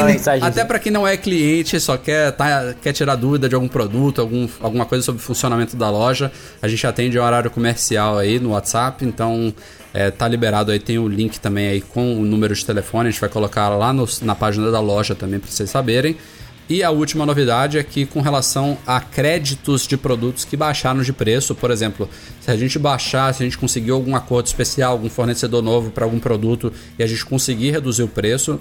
[SPEAKER 1] Até para quem não é cliente, só quer, tá, quer tirar dúvida de algum produto, algum, alguma coisa sobre o funcionamento da loja, a gente atende horário comercial aí no WhatsApp, então é, tá liberado aí, tem o link também aí com o número de telefone, a gente vai colocar lá no- na página da loja também para vocês saberem. E a última novidade é que com relação a créditos de produtos que baixaram de preço, por exemplo, se a gente baixar, se a gente conseguir algum acordo especial, algum fornecedor novo para algum produto e a gente conseguir reduzir o preço,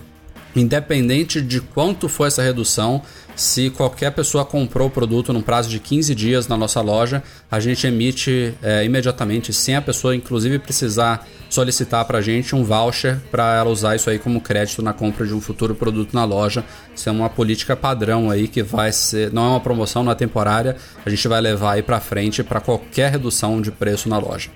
[SPEAKER 1] Independente de quanto for essa redução, se qualquer pessoa comprou o produto num prazo de 15 dias na nossa loja, a gente emite é, imediatamente, sem a pessoa inclusive precisar solicitar para a gente um voucher para ela usar isso aí como crédito na compra de um futuro produto na loja. Isso é uma política padrão aí que vai ser, não é uma promoção, não é temporária, a gente vai levar aí para frente para qualquer redução de preço na loja.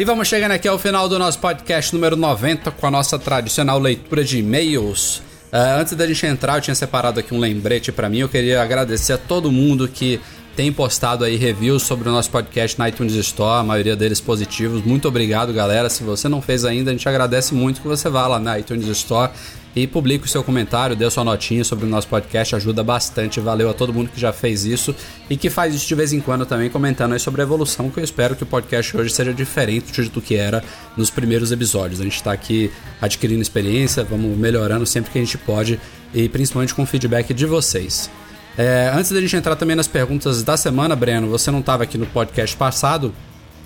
[SPEAKER 1] E vamos chegando aqui ao final do nosso podcast número 90 com a nossa tradicional leitura de e-mails. Ah, antes da gente entrar, eu tinha separado aqui um lembrete para mim. Eu queria agradecer a todo mundo que tem postado aí reviews sobre o nosso podcast na iTunes Store, a maioria deles positivos. Muito obrigado, galera. Se você não fez ainda, a gente agradece muito que você vá lá na iTunes Store e publique o seu comentário, dê sua notinha sobre o nosso podcast, ajuda bastante. Valeu a todo mundo que já fez isso e que faz isso de vez em quando também, comentando aí sobre a evolução, que eu espero que o podcast hoje seja diferente do que era nos primeiros episódios. A gente está aqui adquirindo experiência, vamos melhorando sempre que a gente pode e principalmente com o feedback de vocês. É, antes da gente entrar também nas perguntas da semana, Breno, você não estava aqui no podcast passado,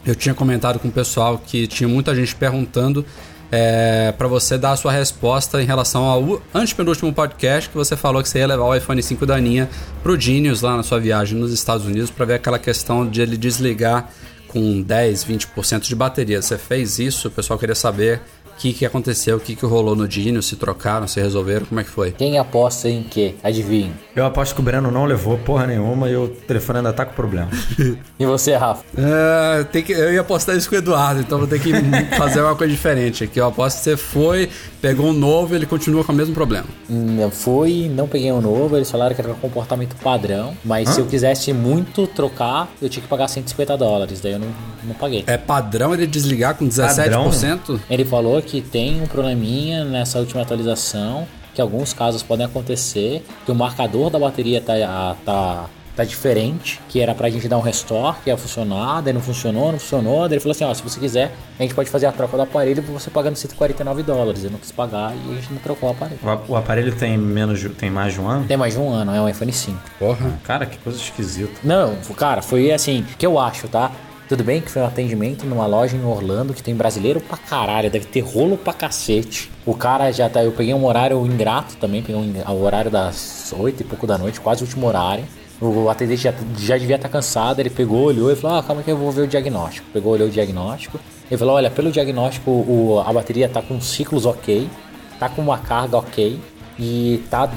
[SPEAKER 1] eu tinha comentado com o pessoal que tinha muita gente perguntando é, para você dar a sua resposta em relação ao antepenúltimo podcast que você falou que você ia levar o iPhone 5 da Aninha pro Genius lá na sua viagem nos Estados Unidos para ver aquela questão de ele desligar com 10, 20% de bateria. Você fez isso, o pessoal queria saber que, que aconteceu, o que, que rolou no Genius, se trocaram, se resolveram, como é que foi?
[SPEAKER 2] Quem aposta em quê? Adivinhe.
[SPEAKER 3] Eu aposto que o Breno não levou porra nenhuma e o telefone ainda tá com problema.
[SPEAKER 2] E você, Rafa?
[SPEAKER 1] É, tem que, eu ia apostar isso com o Eduardo, então vou ter que fazer uma coisa diferente aqui. Eu aposto que você foi, pegou um novo e ele continua com o mesmo problema.
[SPEAKER 2] Hum, Fui, não peguei um novo, eles falaram que era um comportamento padrão, mas se eu quisesse muito trocar, eu tinha que pagar 150 dólares, daí eu não, não paguei.
[SPEAKER 1] É padrão ele desligar com 17%?
[SPEAKER 2] Ele falou que tem um probleminha nessa última atualização, que alguns casos podem acontecer, que o marcador da bateria tá, tá tá diferente, que era pra gente dar um restore, que ia funcionar, daí não funcionou, não funcionou, daí ele falou assim, ó, se você quiser, a gente pode fazer a troca do aparelho você pagando 149 dólares. Eu não quis pagar e a gente não trocou o aparelho.
[SPEAKER 3] O, aparelho tem menos de, tem mais de um ano?
[SPEAKER 2] Tem mais de um ano, é um iPhone 5.
[SPEAKER 3] Porra, cara, que coisa esquisita.
[SPEAKER 2] Não, cara, foi assim, que eu acho, tá? Tudo bem que foi um atendimento numa loja em Orlando que tem brasileiro pra caralho, deve ter rolo pra cacete. O cara já tá. Eu peguei um horário ingrato também, peguei um, o horário das 8 e pouco da noite, quase o último horário. O atendente já, já devia estar tá cansado, ele pegou, olhou e falou: Ah, calma que eu vou ver o diagnóstico. Pegou, olhou o diagnóstico. Ele falou: Olha, pelo diagnóstico, o, a bateria tá com ciclos ok, tá com uma carga ok e tá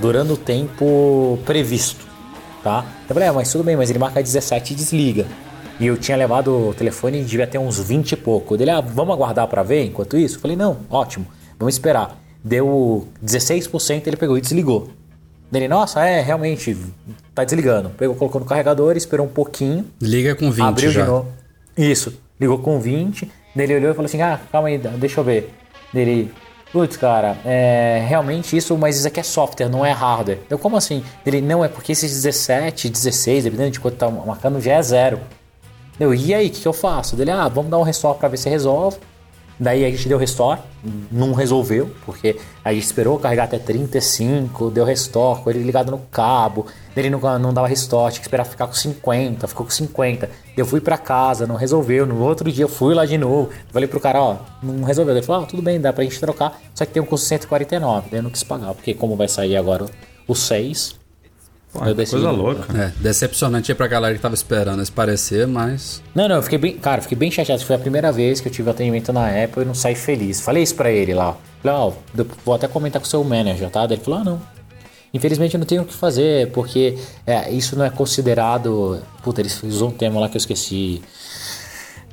[SPEAKER 2] durando o tempo previsto, tá? Eu falei: é, mas tudo bem, mas ele marca 17 e desliga. E eu tinha levado o telefone e devia ter uns 20 e pouco. Ele, ah, vamos aguardar para ver enquanto isso? Eu falei: Não, ótimo, vamos esperar. Deu 16%, ele pegou e desligou. Dele, nossa, é, realmente, tá desligando. Pegou, colocou no carregador, esperou um pouquinho.
[SPEAKER 1] Liga com 20
[SPEAKER 2] abriu
[SPEAKER 1] já.
[SPEAKER 2] de novo. Isso, ligou com 20. Dele olhou e falou assim, ah, calma aí, deixa eu ver. Dele, putz, cara, é, realmente isso, mas isso aqui é software, não é hardware. Eu, como assim? Ele, não, é porque esses 17, 16, dependendo de quanto tá marcando, já é zero. Eu, e aí, o que, que eu faço? Dele, ah, vamos dar um restore pra ver se resolve. Daí a gente deu restore, não resolveu, porque a gente esperou carregar até 35, deu restore, com ele ligado no cabo, ele não, não dava restore, tinha que esperar ficar com 50, ficou com 50. Eu fui para casa, não resolveu, no outro dia eu fui lá de novo, falei pro cara, ó, não resolveu. Ele falou, ah, tudo bem, dá pra gente trocar, só que tem um custo 149, daí eu não quis pagar, porque como vai sair agora o 6,
[SPEAKER 3] Pô, coisa louca.
[SPEAKER 1] É, decepcionante pra galera que tava esperando esse parecer, mas.
[SPEAKER 2] Não, não, eu fiquei bem. Cara, fiquei bem chateado. Foi a primeira vez que eu tive atendimento na Apple e não saí feliz. Falei isso pra ele lá. Falei, ó, oh, vou até comentar com o seu manager, tá? Daí ele falou, ah, não. Infelizmente eu não tenho o que fazer, porque é, isso não é considerado. Puta, eles usou um termo lá que eu esqueci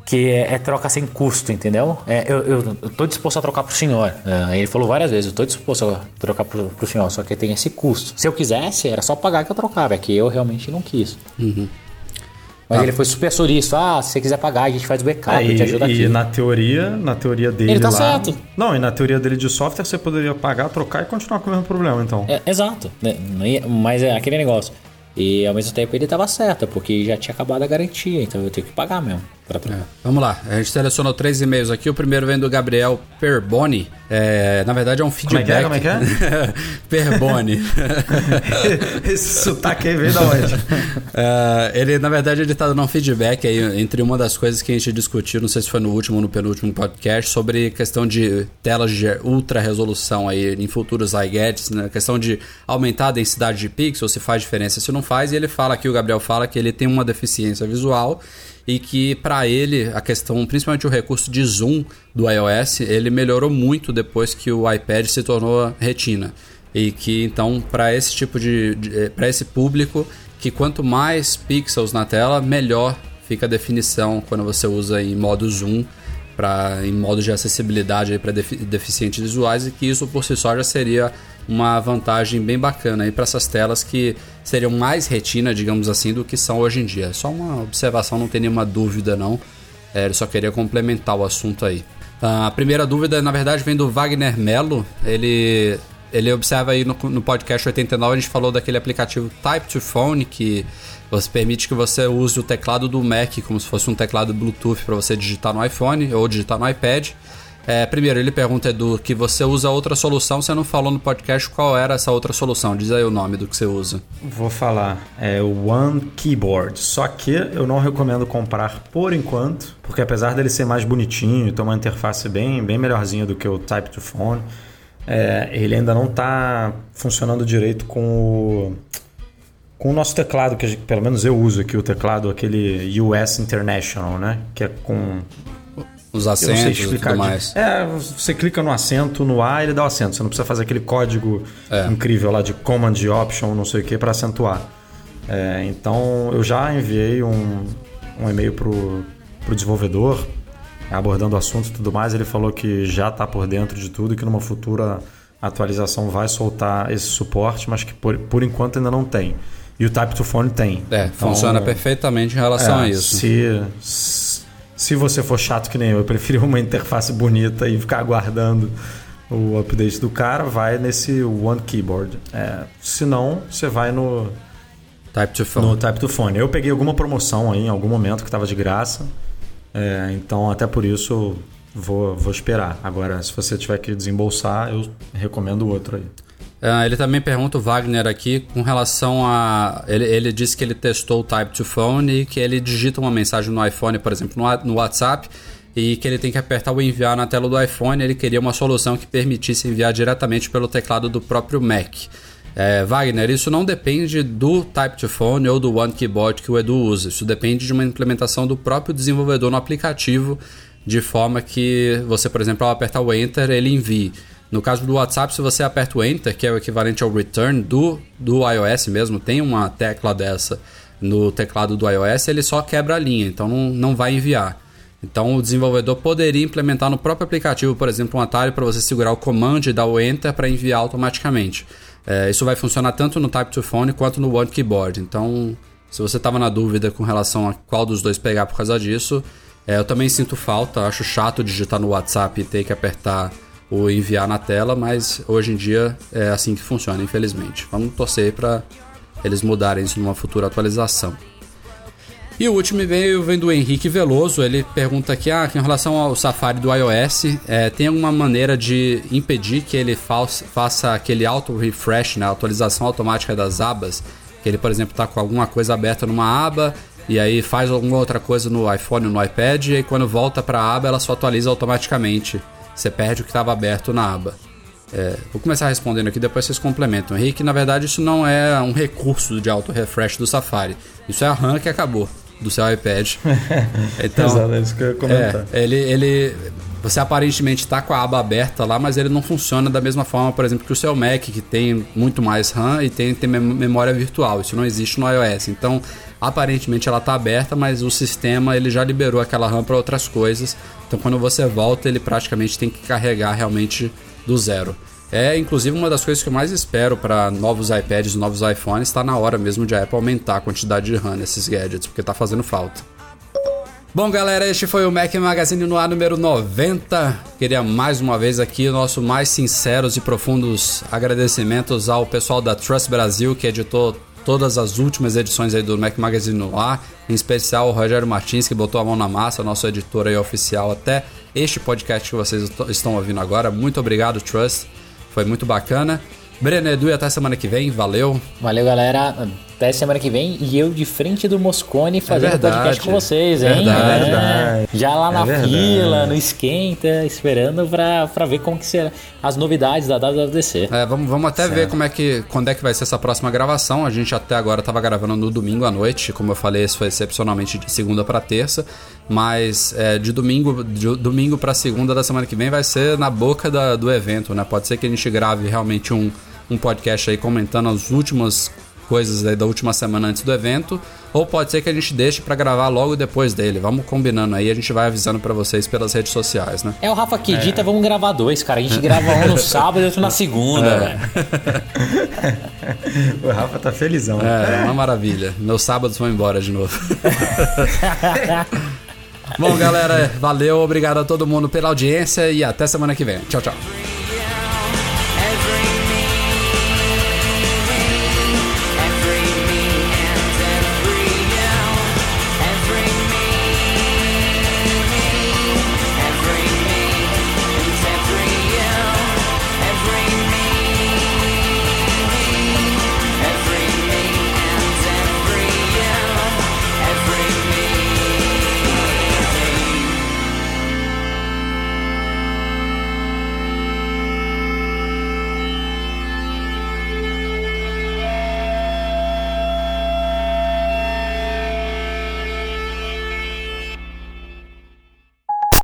[SPEAKER 2] que é, é, troca sem custo, entendeu? É, eu, eu, eu tô disposto a trocar pro senhor. É, ele falou várias vezes, eu tô disposto a trocar pro, pro senhor, só que tem esse custo. Se eu quisesse, era só pagar que eu trocava, é que eu realmente não quis.
[SPEAKER 1] Uhum.
[SPEAKER 2] Mas ah. ele foi super solícito. Ah, se você quiser pagar, a gente faz o backup, é,
[SPEAKER 3] e,
[SPEAKER 2] te ajuda
[SPEAKER 3] e
[SPEAKER 2] aqui.
[SPEAKER 3] E na teoria, na teoria dele
[SPEAKER 2] Ele tá
[SPEAKER 3] lá,
[SPEAKER 2] certo.
[SPEAKER 3] Não, e na teoria dele de software você poderia pagar, trocar e continuar com o mesmo problema, então.
[SPEAKER 2] É, exato. Né, mas é aquele negócio. E ao mesmo tempo ele estava certo, porque já tinha acabado a garantia, então eu tenho que pagar mesmo.
[SPEAKER 1] É. Vamos lá, a gente selecionou três e-mails aqui. O primeiro vem do Gabriel Perboni. É, na verdade é um feedback.
[SPEAKER 3] Como é que é? Como é,
[SPEAKER 1] que é? Perboni.
[SPEAKER 3] Esse sotaque aí veio da onde?
[SPEAKER 1] É, ele, na verdade, ele tá dando um feedback aí entre uma das coisas que a gente discutiu, não sei se foi no último ou no penúltimo podcast, sobre questão de telas de ultra resolução aí em futuros iGadgets, né? questão de aumentar a densidade de pixels, se faz diferença, se não faz. E ele fala aqui, o Gabriel fala que ele tem uma deficiência visual e que para ele a questão, principalmente o recurso de zoom do iOS, ele melhorou muito depois que o iPad se tornou retina. E que então para esse tipo de, de eh, para esse público, que quanto mais pixels na tela, melhor fica a definição quando você usa em modo zoom para em modo de acessibilidade para defi deficientes visuais e que isso por si só já seria uma vantagem bem bacana aí para essas telas que seriam mais retina, digamos assim, do que são hoje em dia. Só uma observação, não tem nenhuma dúvida não. É, ele só queria complementar o assunto aí. A primeira dúvida, na verdade, vem do Wagner Mello. Ele, ele observa aí no, no podcast 89, a gente falou daquele aplicativo Type to Phone que você permite que você use o teclado do Mac como se fosse um teclado Bluetooth para você digitar no iPhone ou digitar no iPad. É, primeiro, ele pergunta, Edu, que você usa outra solução, você não falou no podcast qual era essa outra solução. Diz aí o nome do que você usa.
[SPEAKER 3] Vou falar. É o One Keyboard. Só que eu não recomendo comprar por enquanto, porque apesar dele ser mais bonitinho, ter uma interface bem, bem melhorzinha do que o Type to Phone, é, ele ainda não está funcionando direito com o com o nosso teclado, que pelo menos eu uso aqui, o teclado aquele US International, né? Que é com
[SPEAKER 1] os acentos e tudo mais.
[SPEAKER 3] É, você clica no acento, no A, ele dá o acento. Você não precisa fazer aquele código é. incrível lá de Command Option, não sei o que, para acentuar. É, então, eu já enviei um, um e-mail pro, pro desenvolvedor, abordando o assunto e tudo mais. Ele falou que já está por dentro de tudo e que numa futura atualização vai soltar esse suporte, mas que por, por enquanto ainda não tem. E o Type to Phone tem.
[SPEAKER 1] É, então, funciona perfeitamente em relação
[SPEAKER 3] é,
[SPEAKER 1] a isso.
[SPEAKER 3] Se, Se você for chato que nem eu, eu prefiro uma interface bonita e ficar aguardando o update do cara, vai nesse One Keyboard. É, se não, você vai no
[SPEAKER 1] Type to Phone.
[SPEAKER 3] No Type to Phone. Eu peguei alguma promoção aí em algum momento que estava de graça. É, então, até por isso, vou, vou esperar. Agora, se você tiver que desembolsar, eu recomendo o outro aí.
[SPEAKER 1] Uh, ele também pergunta o Wagner aqui com relação a. Ele, ele disse que ele testou o Type to Phone e que ele digita uma mensagem no iPhone, por exemplo, no, no WhatsApp, e que ele tem que apertar o enviar na tela do iPhone. Ele queria uma solução que permitisse enviar diretamente pelo teclado do próprio Mac. É, Wagner, isso não depende do Type to Phone ou do One Keyboard que o Edu usa. Isso depende de uma implementação do próprio desenvolvedor no aplicativo, de forma que você, por exemplo, ao apertar o Enter, ele envie. No caso do WhatsApp, se você aperta o Enter, que é o equivalente ao Return do, do iOS mesmo, tem uma tecla dessa no teclado do iOS, ele só quebra a linha, então não, não vai enviar. Então o desenvolvedor poderia implementar no próprio aplicativo, por exemplo, um atalho para você segurar o Command e dar o Enter para enviar automaticamente. É, isso vai funcionar tanto no Type to Phone quanto no One Keyboard. Então, se você estava na dúvida com relação a qual dos dois pegar por causa disso, é, eu também sinto falta, acho chato digitar no WhatsApp e ter que apertar ou enviar na tela, mas hoje em dia é assim que funciona, infelizmente. Vamos torcer para eles mudarem isso numa futura atualização. E o último e-mail vem do Henrique Veloso. Ele pergunta aqui: ah, em relação ao Safari do iOS, é, tem alguma maneira de impedir que ele faça aquele auto-refresh, né, atualização automática das abas? Que ele, por exemplo, está com alguma coisa aberta numa aba e aí faz alguma outra coisa no iPhone ou no iPad, e aí quando volta para a aba ela só atualiza automaticamente. Você perde o que estava aberto na aba. É, vou começar respondendo aqui, depois vocês complementam. Henrique, na verdade, isso não é um recurso de auto-refresh do Safari. Isso é a RAM que acabou do seu iPad.
[SPEAKER 3] Então, Exato, é isso que eu ia comentar.
[SPEAKER 1] É, ele, ele, você aparentemente está com a aba aberta lá, mas ele não funciona da mesma forma, por exemplo, que o seu Mac, que tem muito mais RAM e tem, tem memória virtual. Isso não existe no iOS. Então, aparentemente ela está aberta, mas o sistema ele já liberou aquela RAM para outras coisas. Então, quando você volta, ele praticamente tem que carregar realmente do zero. É inclusive uma das coisas que eu mais espero para novos iPads, novos iPhones, está na hora mesmo de a Apple aumentar a quantidade de RAM nesses gadgets, porque está fazendo falta. Bom, galera, este foi o Mac Magazine no ar número 90. Queria mais uma vez aqui o nosso mais sinceros e profundos agradecimentos ao pessoal da Trust Brasil que editou todas as últimas edições aí do Mac Magazine no ar, em especial o Rogério Martins que botou a mão na massa, nosso editor aí oficial até este podcast que vocês estão ouvindo agora. Muito obrigado, Trust. Foi muito bacana. Breno Edu, até semana que vem. Valeu.
[SPEAKER 2] Valeu, galera. Até semana que vem. E eu de frente do Moscone fazendo é podcast com vocês, hein?
[SPEAKER 3] Verdade, é. verdade.
[SPEAKER 2] Já lá na é fila, no esquenta, esperando pra, pra ver como que será as novidades da WWDC.
[SPEAKER 1] É, vamos, vamos até certo. ver como é que, quando é que vai ser essa próxima gravação. A gente até agora estava gravando no domingo à noite. Como eu falei, isso foi excepcionalmente de segunda para terça. Mas é, de domingo, de domingo para segunda da semana que vem vai ser na boca da, do evento, né? Pode ser que a gente grave realmente um um podcast aí comentando as últimas coisas aí da última semana antes do evento, ou pode ser que a gente deixe para gravar logo depois dele. Vamos combinando aí, a gente vai avisando para vocês pelas redes sociais, né?
[SPEAKER 2] É o Rafa que edita, é. vamos gravar dois, cara. A gente grava um no sábado e outro na segunda, é. velho.
[SPEAKER 3] o Rafa tá felizão.
[SPEAKER 1] É, uma maravilha. Meus sábados vão embora de novo. Bom, galera, valeu, obrigado a todo mundo pela audiência e até semana que vem. Tchau, tchau.